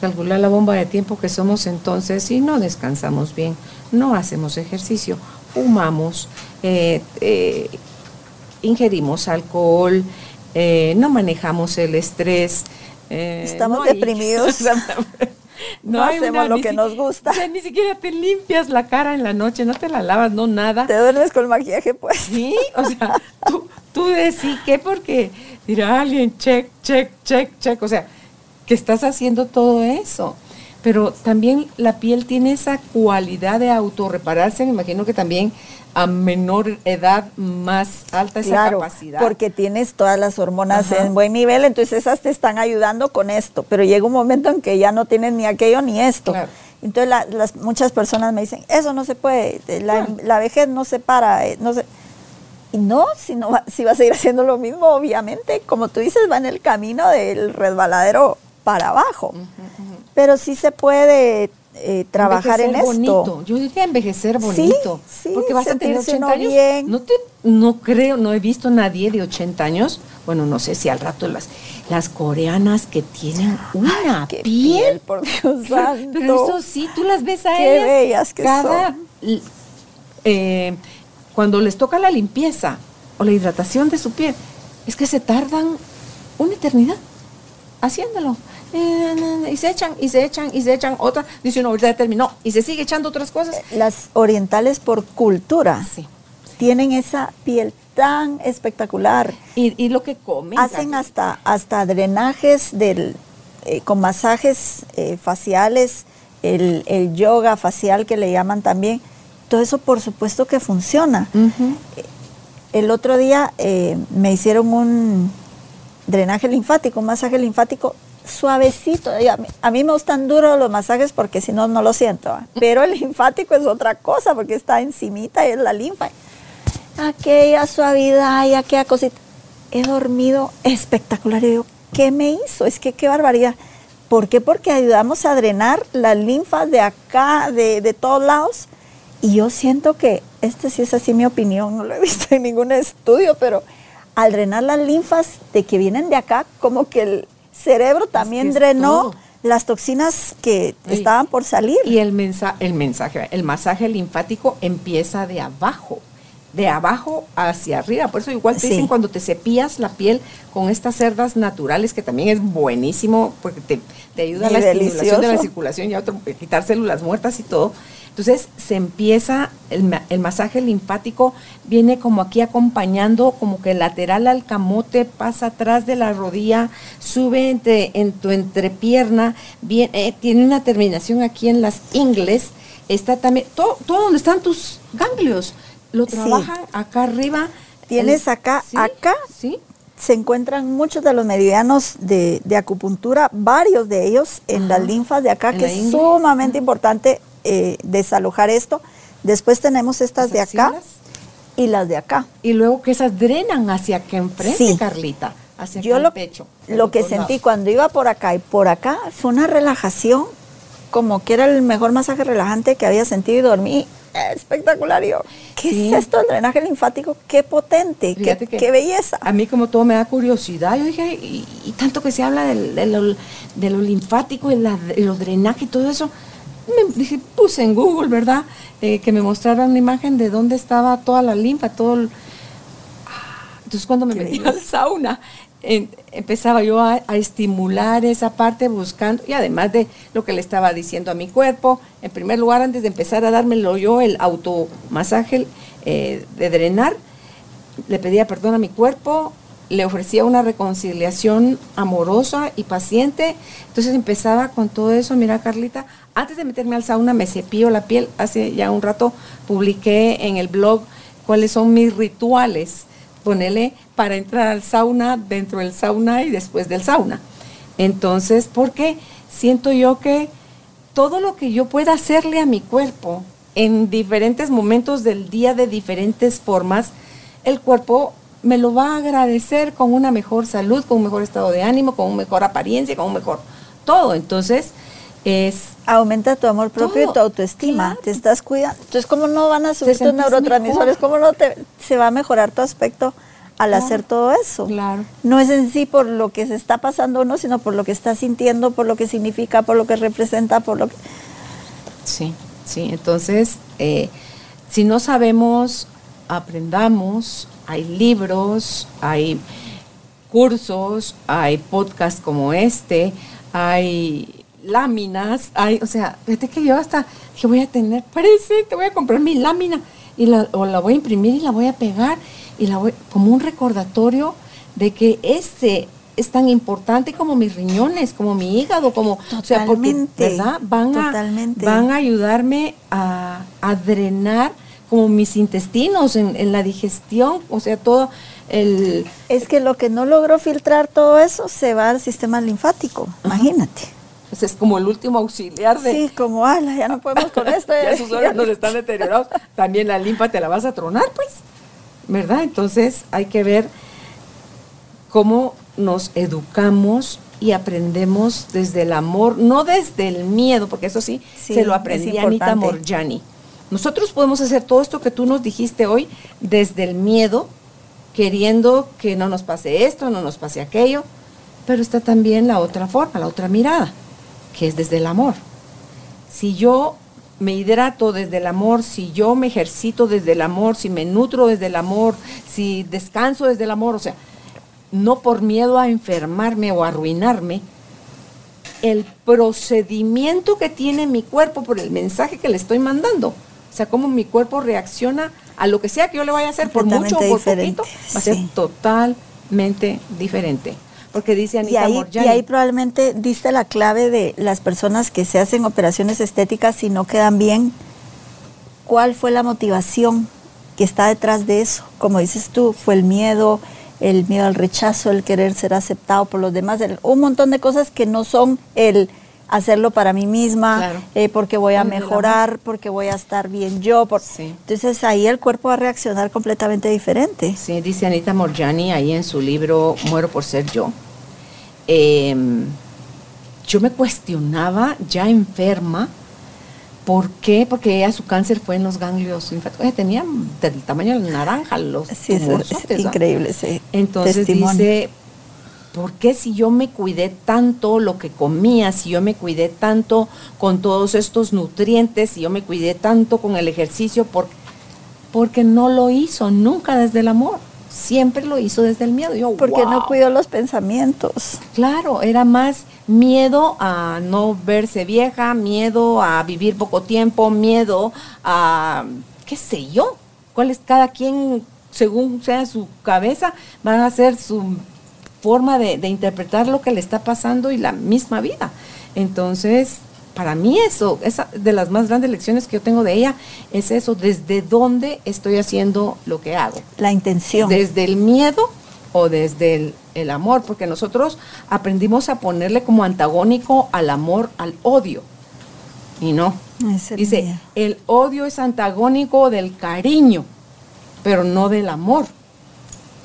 Calcular la bomba de tiempo que somos entonces y no descansamos bien, no hacemos ejercicio, fumamos, eh, eh, ingerimos alcohol, eh, no manejamos el estrés. Estamos deprimidos. no, hacemos lo que nos gusta. ni siquiera te limpias la cara en la noche, no te la lavas, no nada. Te duermes con maquillaje, pues. Sí, o sea, tú, tú decís que porque dirá alguien, check, check, check, check, o sea, que estás haciendo todo eso. Pero también la piel tiene esa cualidad de autorrepararse, me imagino que también a menor edad más alta esa claro, capacidad. Porque tienes todas las hormonas en buen nivel, entonces esas te están ayudando con esto, pero llega un momento en que ya no tienes ni aquello ni esto. Entonces las, muchas personas me dicen, eso no se puede, la, la vejez no se para, eh, no se... Y no, si, no si va a seguir haciendo lo mismo, obviamente, como tú dices, va en el camino del resbaladero para abajo. Pero sí se puede eh, trabajar en bonito. Yo diría envejecer bonito. Sí, porque vas a tener 80 años. No, te, no creo, no he visto nadie de 80 años. Bueno, no sé si al rato las, las coreanas que tienen una piel, por Dios santo. Pero eso sí, tú las ves a qué ellas. bellas que cada, eh, cuando les toca la limpieza o la hidratación de su piel, es que se tardan una eternidad haciéndolo. Eh, y se echan, y se echan, y se echan otra. Dice uno, ahorita ya terminó. Y se sigue echando otras cosas. Las orientales por cultura tienen esa piel tan espectacular. Y, lo que comen. Hacen hasta, hasta drenajes del, eh, con masajes eh, faciales, el, el yoga facial que le llaman también todo eso por supuesto que funciona. El otro día eh, me hicieron un drenaje linfático, un masaje linfático suavecito. A mí, me gustan duros los masajes porque si no, no lo siento. Pero el linfático es otra cosa porque está encimita y es la linfa. Aquella suavidad y aquella cosita. He dormido espectacular. Y digo, ¿qué me hizo? Es que qué barbaridad. ¿Por qué? Porque ayudamos a drenar las linfas de acá, de, de todos lados y yo siento que, este sí es así mi opinión, no lo he visto en ningún estudio, pero al drenar las linfas de que vienen de acá, como que el cerebro también drenó las toxinas que estaban por salir. Y el, el mensaje, el masaje linfático empieza de abajo de abajo hacia arriba. Por eso igual te dicen cuando te cepillas la piel con estas cerdas naturales, que también es buenísimo porque te, te ayuda a la estimulación de la circulación y a quitar células muertas y todo. Entonces se empieza, el, el, masaje linfático viene como aquí acompañando, como que lateral al camote, pasa atrás de la rodilla, sube entre, en tu entrepierna, eh, tiene una terminación aquí en las ingles, está también, todo, todo donde están tus ganglios lo trabajan acá arriba Tienes acá, Sí, acá Sí. se encuentran muchos de los meridianos de, de acupuntura, varios de ellos en las linfas de acá, que es sumamente importante eh, desalojar esto. Después tenemos estas de acá axilas. y las de acá. Y luego que esas drenan hacia que enfrente, Sí. Carlita, hacia Yo lo, el pecho. lo que sentí lados. cuando iba por acá y por acá fue una relajación, como que era el mejor masaje relajante que había sentido y dormí espectacular. Y yo, ¿qué Sí. es esto? El drenaje linfático, qué potente, qué, que qué belleza. A mí como todo me da curiosidad, yo dije, y, y tanto que se habla del- de, lo, de lo linfático y, la, y los drenajes y todo eso, me dije, puse en Google, ¿verdad? Eh, que me mostrara una imagen de dónde estaba toda la linfa, todo el- Ah, Entonces cuando me metí al sauna, empezaba yo a, estimular esa parte buscando, y además de lo que le estaba diciendo a mi cuerpo, en primer lugar, antes de empezar a dármelo yo, el automasaje eh, de drenar, le pedía perdón a mi cuerpo, le ofrecía una reconciliación amorosa y paciente. Entonces empezaba con todo eso. Mira, Carlita, antes de meterme al sauna me cepillo la piel. Hace ya un rato publiqué en el blog cuáles son mis rituales. Ponele para entrar al sauna, dentro del sauna y después del sauna. Entonces, porque siento yo que todo lo que yo pueda hacerle a mi cuerpo en diferentes momentos del día de diferentes formas, el cuerpo me lo va a agradecer con una mejor salud, con un mejor estado de ánimo, con una mejor apariencia, con un mejor todo. Entonces, es Aumenta tu amor propio Todo, y tu autoestima. claro. Te estás cuidando. Entonces, ¿cómo no van a subir tus sentís neurotransmisores? mejor. ¿Cómo no te, se va a mejorar tu aspecto al Claro. hacer todo eso? Claro. No es en sí por lo que se está pasando uno, sino por lo que está sintiendo, por lo que significa, por lo que representa, por lo que... Sí, sí. Entonces, eh, si no sabemos, aprendamos. Hay libros, hay cursos, hay podcasts como este, hay láminas, hay, o sea, fíjate que yo hasta dije voy a tener presente, voy a comprar mi lámina y la, o la voy a imprimir y la voy a pegar y la voy como un recordatorio de que este es tan importante como mis riñones, como mi hígado, como o sea, porque Totalmente, verdad van a totalmente. van a ayudarme a, a drenar como mis intestinos en, en la digestión, o sea, todo el Es que lo que no logró filtrar todo eso se va al sistema linfático, imagínate. pues, es como el último auxiliar de Sí, como, ala, ya no podemos con esto. ya sus órganos están deteriorados, también la linfa te la vas a tronar, pues, ¿verdad? Entonces hay que ver cómo nos educamos y aprendemos desde el amor, no desde el miedo, porque eso sí, Sí, se lo aprendí a Anita. Morjani. Nosotros podemos hacer todo esto que tú nos dijiste hoy desde el miedo, queriendo que no nos pase esto, no nos pase aquello, pero está también la otra forma, la otra mirada, que es desde el amor. Si yo me hidrato desde el amor, si yo me ejercito desde el amor, si me nutro desde el amor, si descanso desde el amor, o sea, no por miedo a enfermarme o arruinarme, el procedimiento que tiene mi cuerpo por el mensaje que le estoy mandando. O sea, cómo mi cuerpo reacciona a lo que sea que yo le vaya a hacer, por mucho o por diferente, poquito, va a ser totalmente diferente. Porque dice Y Anita ahí, y ahí probablemente diste la clave de las personas que se hacen operaciones estéticas y no quedan bien. ¿Cuál fue la motivación que está detrás de eso? Como dices tú, fue el miedo, el miedo al rechazo, el querer ser aceptado por los demás, el- un montón de cosas que no son el hacerlo para mí misma, Claro. eh, porque voy a mejorar, porque voy a estar bien yo. por- Sí. Entonces ahí el cuerpo va a reaccionar completamente diferente. Sí, dice Anita Morjani ahí en su libro Muero por ser yo. Em, yo me cuestionaba ya enferma, ¿por qué? Porque ella su cáncer fue en los ganglios linfáticos. Tenía del tamaño de la naranja los Sí, es, increíble ese Entonces testimonio. dice, ¿por qué si yo me cuidé tanto lo que comía, si yo me cuidé tanto con todos estos nutrientes, si yo me cuidé tanto con el ejercicio, por, porque no lo hizo nunca desde el amor? Siempre lo hizo desde el miedo. Yo, Porque no cuidó los pensamientos. Claro, era más miedo a no verse vieja, miedo a vivir poco tiempo, miedo a, qué sé yo, cuál es cada quien, según sea su cabeza, va a ser su forma de, de interpretar lo que le está pasando y la misma vida. Entonces, para mí eso, esa de las más grandes lecciones que yo tengo de ella, es eso, desde dónde estoy haciendo lo que hago. La intención. Desde el miedo o desde el, el amor, porque nosotros aprendimos a ponerle como antagónico al amor, al odio. Y no. Dice, el odio es antagónico del cariño, pero no del amor.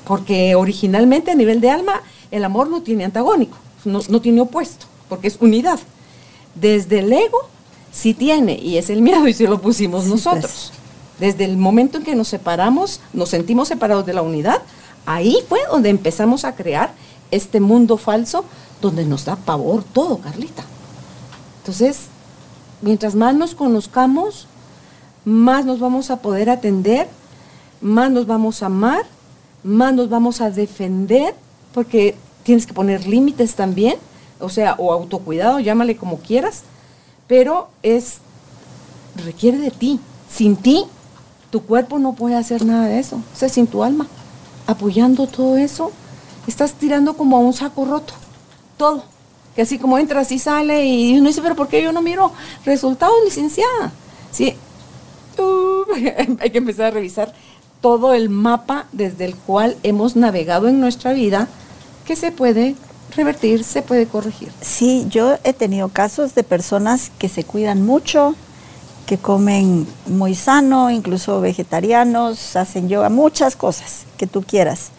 Porque originalmente a nivel de alma, el amor no tiene antagónico, no, no tiene opuesto, porque es unidad. Desde el ego sí tiene, y es el miedo, y se lo pusimos Sí, pues. nosotros. Desde el momento en que nos separamos, nos sentimos separados de la unidad, ahí fue donde empezamos a crear este mundo falso donde nos da pavor todo, Carlita. Entonces, mientras más nos conozcamos, más nos vamos a poder atender, más nos vamos a amar, más nos vamos a defender, porque tienes que poner límites también, o sea, o autocuidado, llámale como quieras, pero es, requiere de ti. Sin ti, tu cuerpo no puede hacer nada de eso, o sea, sin tu alma, apoyando todo eso, estás tirando como a un saco roto, todo. Que así como entra, así sale y uno dice, pero ¿por qué yo no miro resultados, licenciada? Sí, hay que empezar a revisar todo el mapa desde el cual hemos navegado en nuestra vida que se puede revertir, se puede corregir. Sí, yo he tenido casos de personas que se cuidan mucho, que comen muy sano, incluso vegetarianos, hacen yoga, muchas cosas que tú quieras.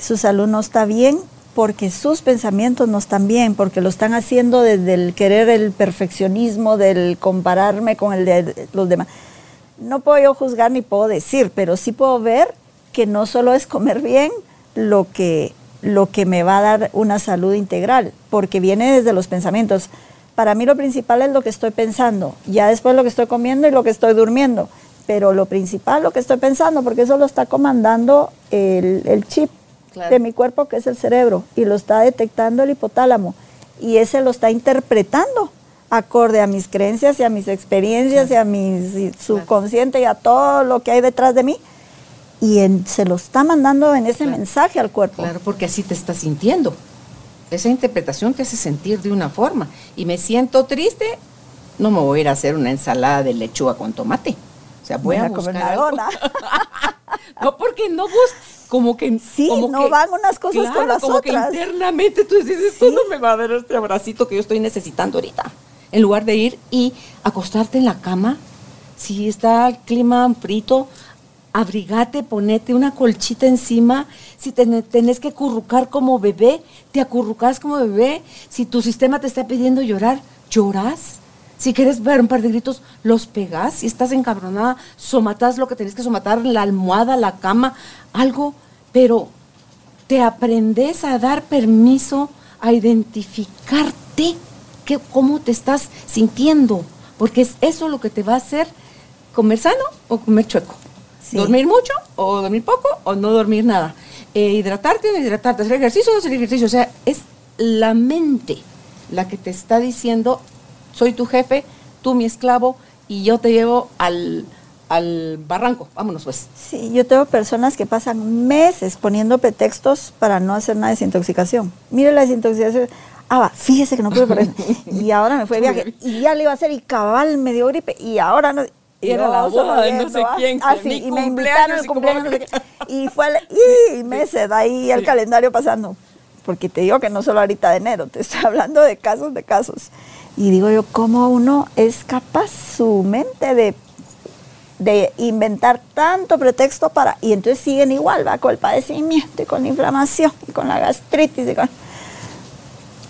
Su salud no está bien porque sus pensamientos no están bien, porque lo están haciendo desde el querer el perfeccionismo, del compararme con el de los demás. No puedo yo juzgar ni puedo decir, pero sí puedo ver que no solo es comer bien lo que, lo que me va a dar una salud integral, porque viene desde los pensamientos. Para mí lo principal es lo que estoy pensando, ya después lo que estoy comiendo y lo que estoy durmiendo, pero lo principal lo que estoy pensando, porque eso lo está comandando el, el chip Claro. de mi cuerpo, que es el cerebro, y lo está detectando el hipotálamo, y ese lo está interpretando acorde a mis creencias y a mis experiencias y a mi subconsciente y a todo lo que hay detrás de mí, y en- se lo está mandando en ese Claro. mensaje al cuerpo. Claro, porque así te estás sintiendo. Esa interpretación te hace sentir de una forma. Y me siento triste, no me voy a ir a hacer una ensalada de lechuga con tomate. O sea, voy, Voy a, buscar una algo. no, porque no bus como que Sí, como no que- van unas cosas con las como otras. que internamente tú dices, esto no me va a dar este abracito que yo estoy necesitando ahorita. En lugar de ir y acostarte en la cama, si está el clima frito, abrigate, ponete una colchita encima. Si te tenés que acurrucar como bebé, te acurrucas como bebé. Si tu sistema te está pidiendo llorar, lloras. Si quieres ver un par de gritos, los pegas. Si estás encabronada, somatás lo que tenés que somatar, la almohada, la cama, algo. Pero te aprendes a dar permiso a identificarte que, cómo te estás sintiendo. Porque es eso lo que te va a hacer comer sano o comer chueco. Sí. Dormir mucho o dormir poco o no dormir nada. Eh, hidratarte o no hidratarte. Hacer ejercicio o no hacer ejercicio. O sea, es la mente la que te está diciendo, soy tu jefe, tú mi esclavo y yo te llevo al, al barranco. Vámonos pues. Sí, yo tengo personas que pasan meses poniendo pretextos para no hacer una desintoxicación. Mire la desintoxicación. Ah, va, fíjese que no pude correr. Y ahora me fue de viaje. Y ya le iba a hacer y cabal me dio gripe. Y ahora no. Y era la boda de no sé ah, quién, Ah, sí, mi y me invitaron y al cumpleaños. Y fue el, y meses ahí el Sí. calendario pasando. Porque te digo que no solo ahorita de enero, te estoy hablando de casos de casos. Y digo yo, ¿cómo uno es capaz, su mente, de de inventar tanto pretexto para, y entonces siguen igual, va con el padecimiento y con la inflamación y con la gastritis. y con-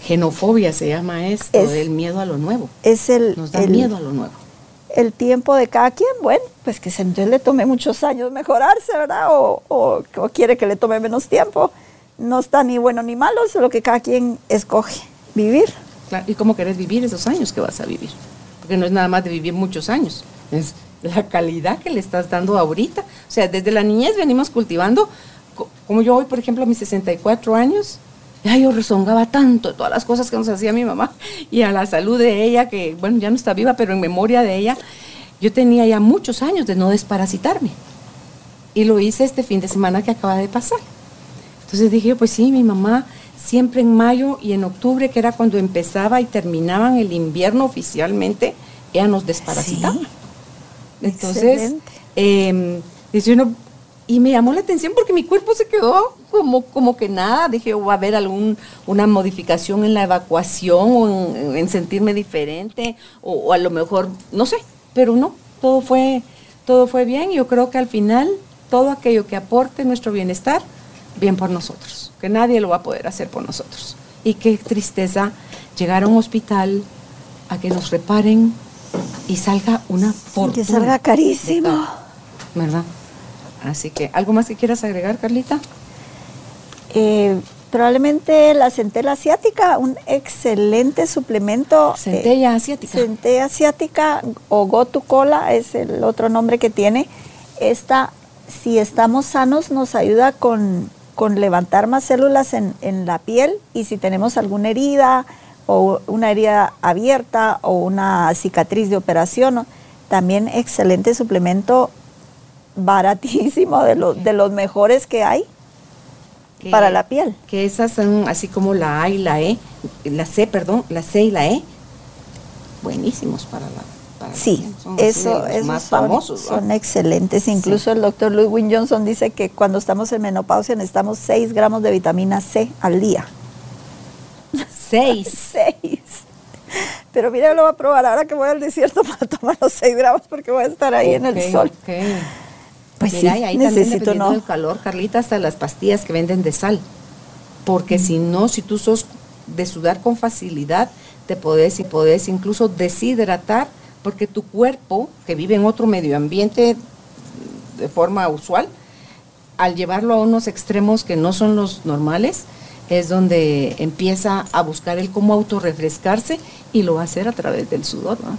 Genofobia se llama esto, Es- el miedo a lo nuevo. es el, Nos da el, miedo a lo nuevo. El tiempo de cada quien. Bueno, pues que entonces le tome muchos años mejorarse, ¿verdad? O, o- quiere que le tome menos tiempo. No está ni bueno ni malo, es lo que cada quien escoge vivir. Claro, ¿Y cómo querés vivir esos años que vas a vivir? Porque no es nada más de vivir muchos años, es la calidad que le estás dando ahorita. O sea, desde la niñez venimos cultivando, co- como yo hoy, por ejemplo, a mis 64 años, ya yo rezongaba tanto de todas las cosas que nos hacía mi mamá y a la salud de ella, que bueno, ya no está viva, pero en memoria de ella, yo tenía ya muchos años de no desparasitarme. Y lo hice este fin de semana que acaba de pasar. Entonces dije, yo, pues sí, mi mamá siempre en mayo y en octubre, que era cuando empezaba y terminaban el invierno oficialmente, ella nos desparasitaba. Entonces, eh, dice uno, y me llamó la atención porque mi cuerpo se quedó como, como que nada. Dije, oh, va a haber alguna modificación en la evacuación o en, sentirme diferente o, a lo mejor, no sé, pero no, todo fue, todo fue bien. Yo creo que al final todo aquello que aporte nuestro bienestar, bien por nosotros, que nadie lo va a poder hacer por nosotros. Y qué tristeza llegar a un hospital a que nos reparen y salga una fortuna. Que salga carísimo. ¿Verdad? Así que, ¿algo más que quieras agregar, Carlita? Eh, probablemente la centella asiática, un excelente suplemento. Centella eh, asiática. Centella asiática o gotu cola es el otro nombre que tiene. Esta, si estamos sanos, nos ayuda con, levantar más células en, en, la piel y si tenemos alguna herida o una herida abierta o una cicatriz de operación, también excelente suplemento baratísimo, de, los de los mejores que hay para la piel. Que esas son así como la A y la E, la C, perdón, la C y la E, buenísimos para la sí, eso, esos más son, famosos, son excelentes. Incluso el doctor Ludwig Johnson dice que cuando estamos en menopausia necesitamos 6 gramos de vitamina C al día. 6. 6. Pero mira, lo voy a probar ahora que voy al desierto para tomar los 6 gramos porque voy a estar ahí en el sol. Pues Mira, y ahí necesito también, no. el calor, Carlita, hasta las pastillas que venden de sal. Porque si no, si tú sos de sudar con facilidad, te podés y podés incluso deshidratar, porque tu cuerpo, que vive en otro medio ambiente de forma usual, al llevarlo a unos extremos que no son los normales, es donde empieza a buscar el cómo autorrefrescarse y lo va a hacer a través del sudor. ¿no?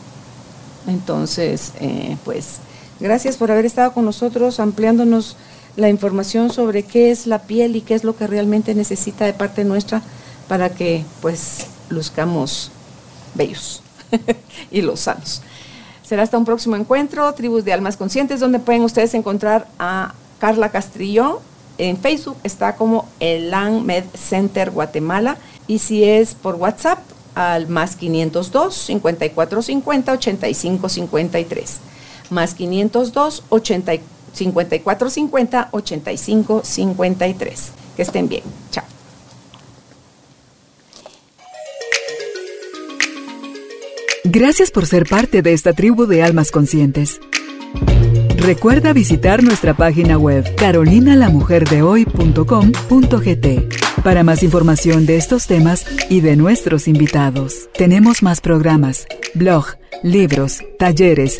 Entonces, eh, pues Gracias por haber estado con nosotros ampliándonos la información sobre qué es la piel y qué es lo que realmente necesita de parte nuestra para que pues luzcamos bellos y los sanos. Será hasta un próximo encuentro, Tribus de Almas Conscientes, donde pueden ustedes encontrar a Carla Castrillo. En Facebook está como Elan Med Center Guatemala y si es por WhatsApp al más 502 5450 8553 más 502 80, 54 50 85 53. Que estén bien. Chao. Gracias por ser parte de esta tribu de almas conscientes. Recuerda visitar nuestra página web carolinalamujerdehoy.com.gt para más información de estos temas y de nuestros invitados. Tenemos más programas, blog, libros, talleres,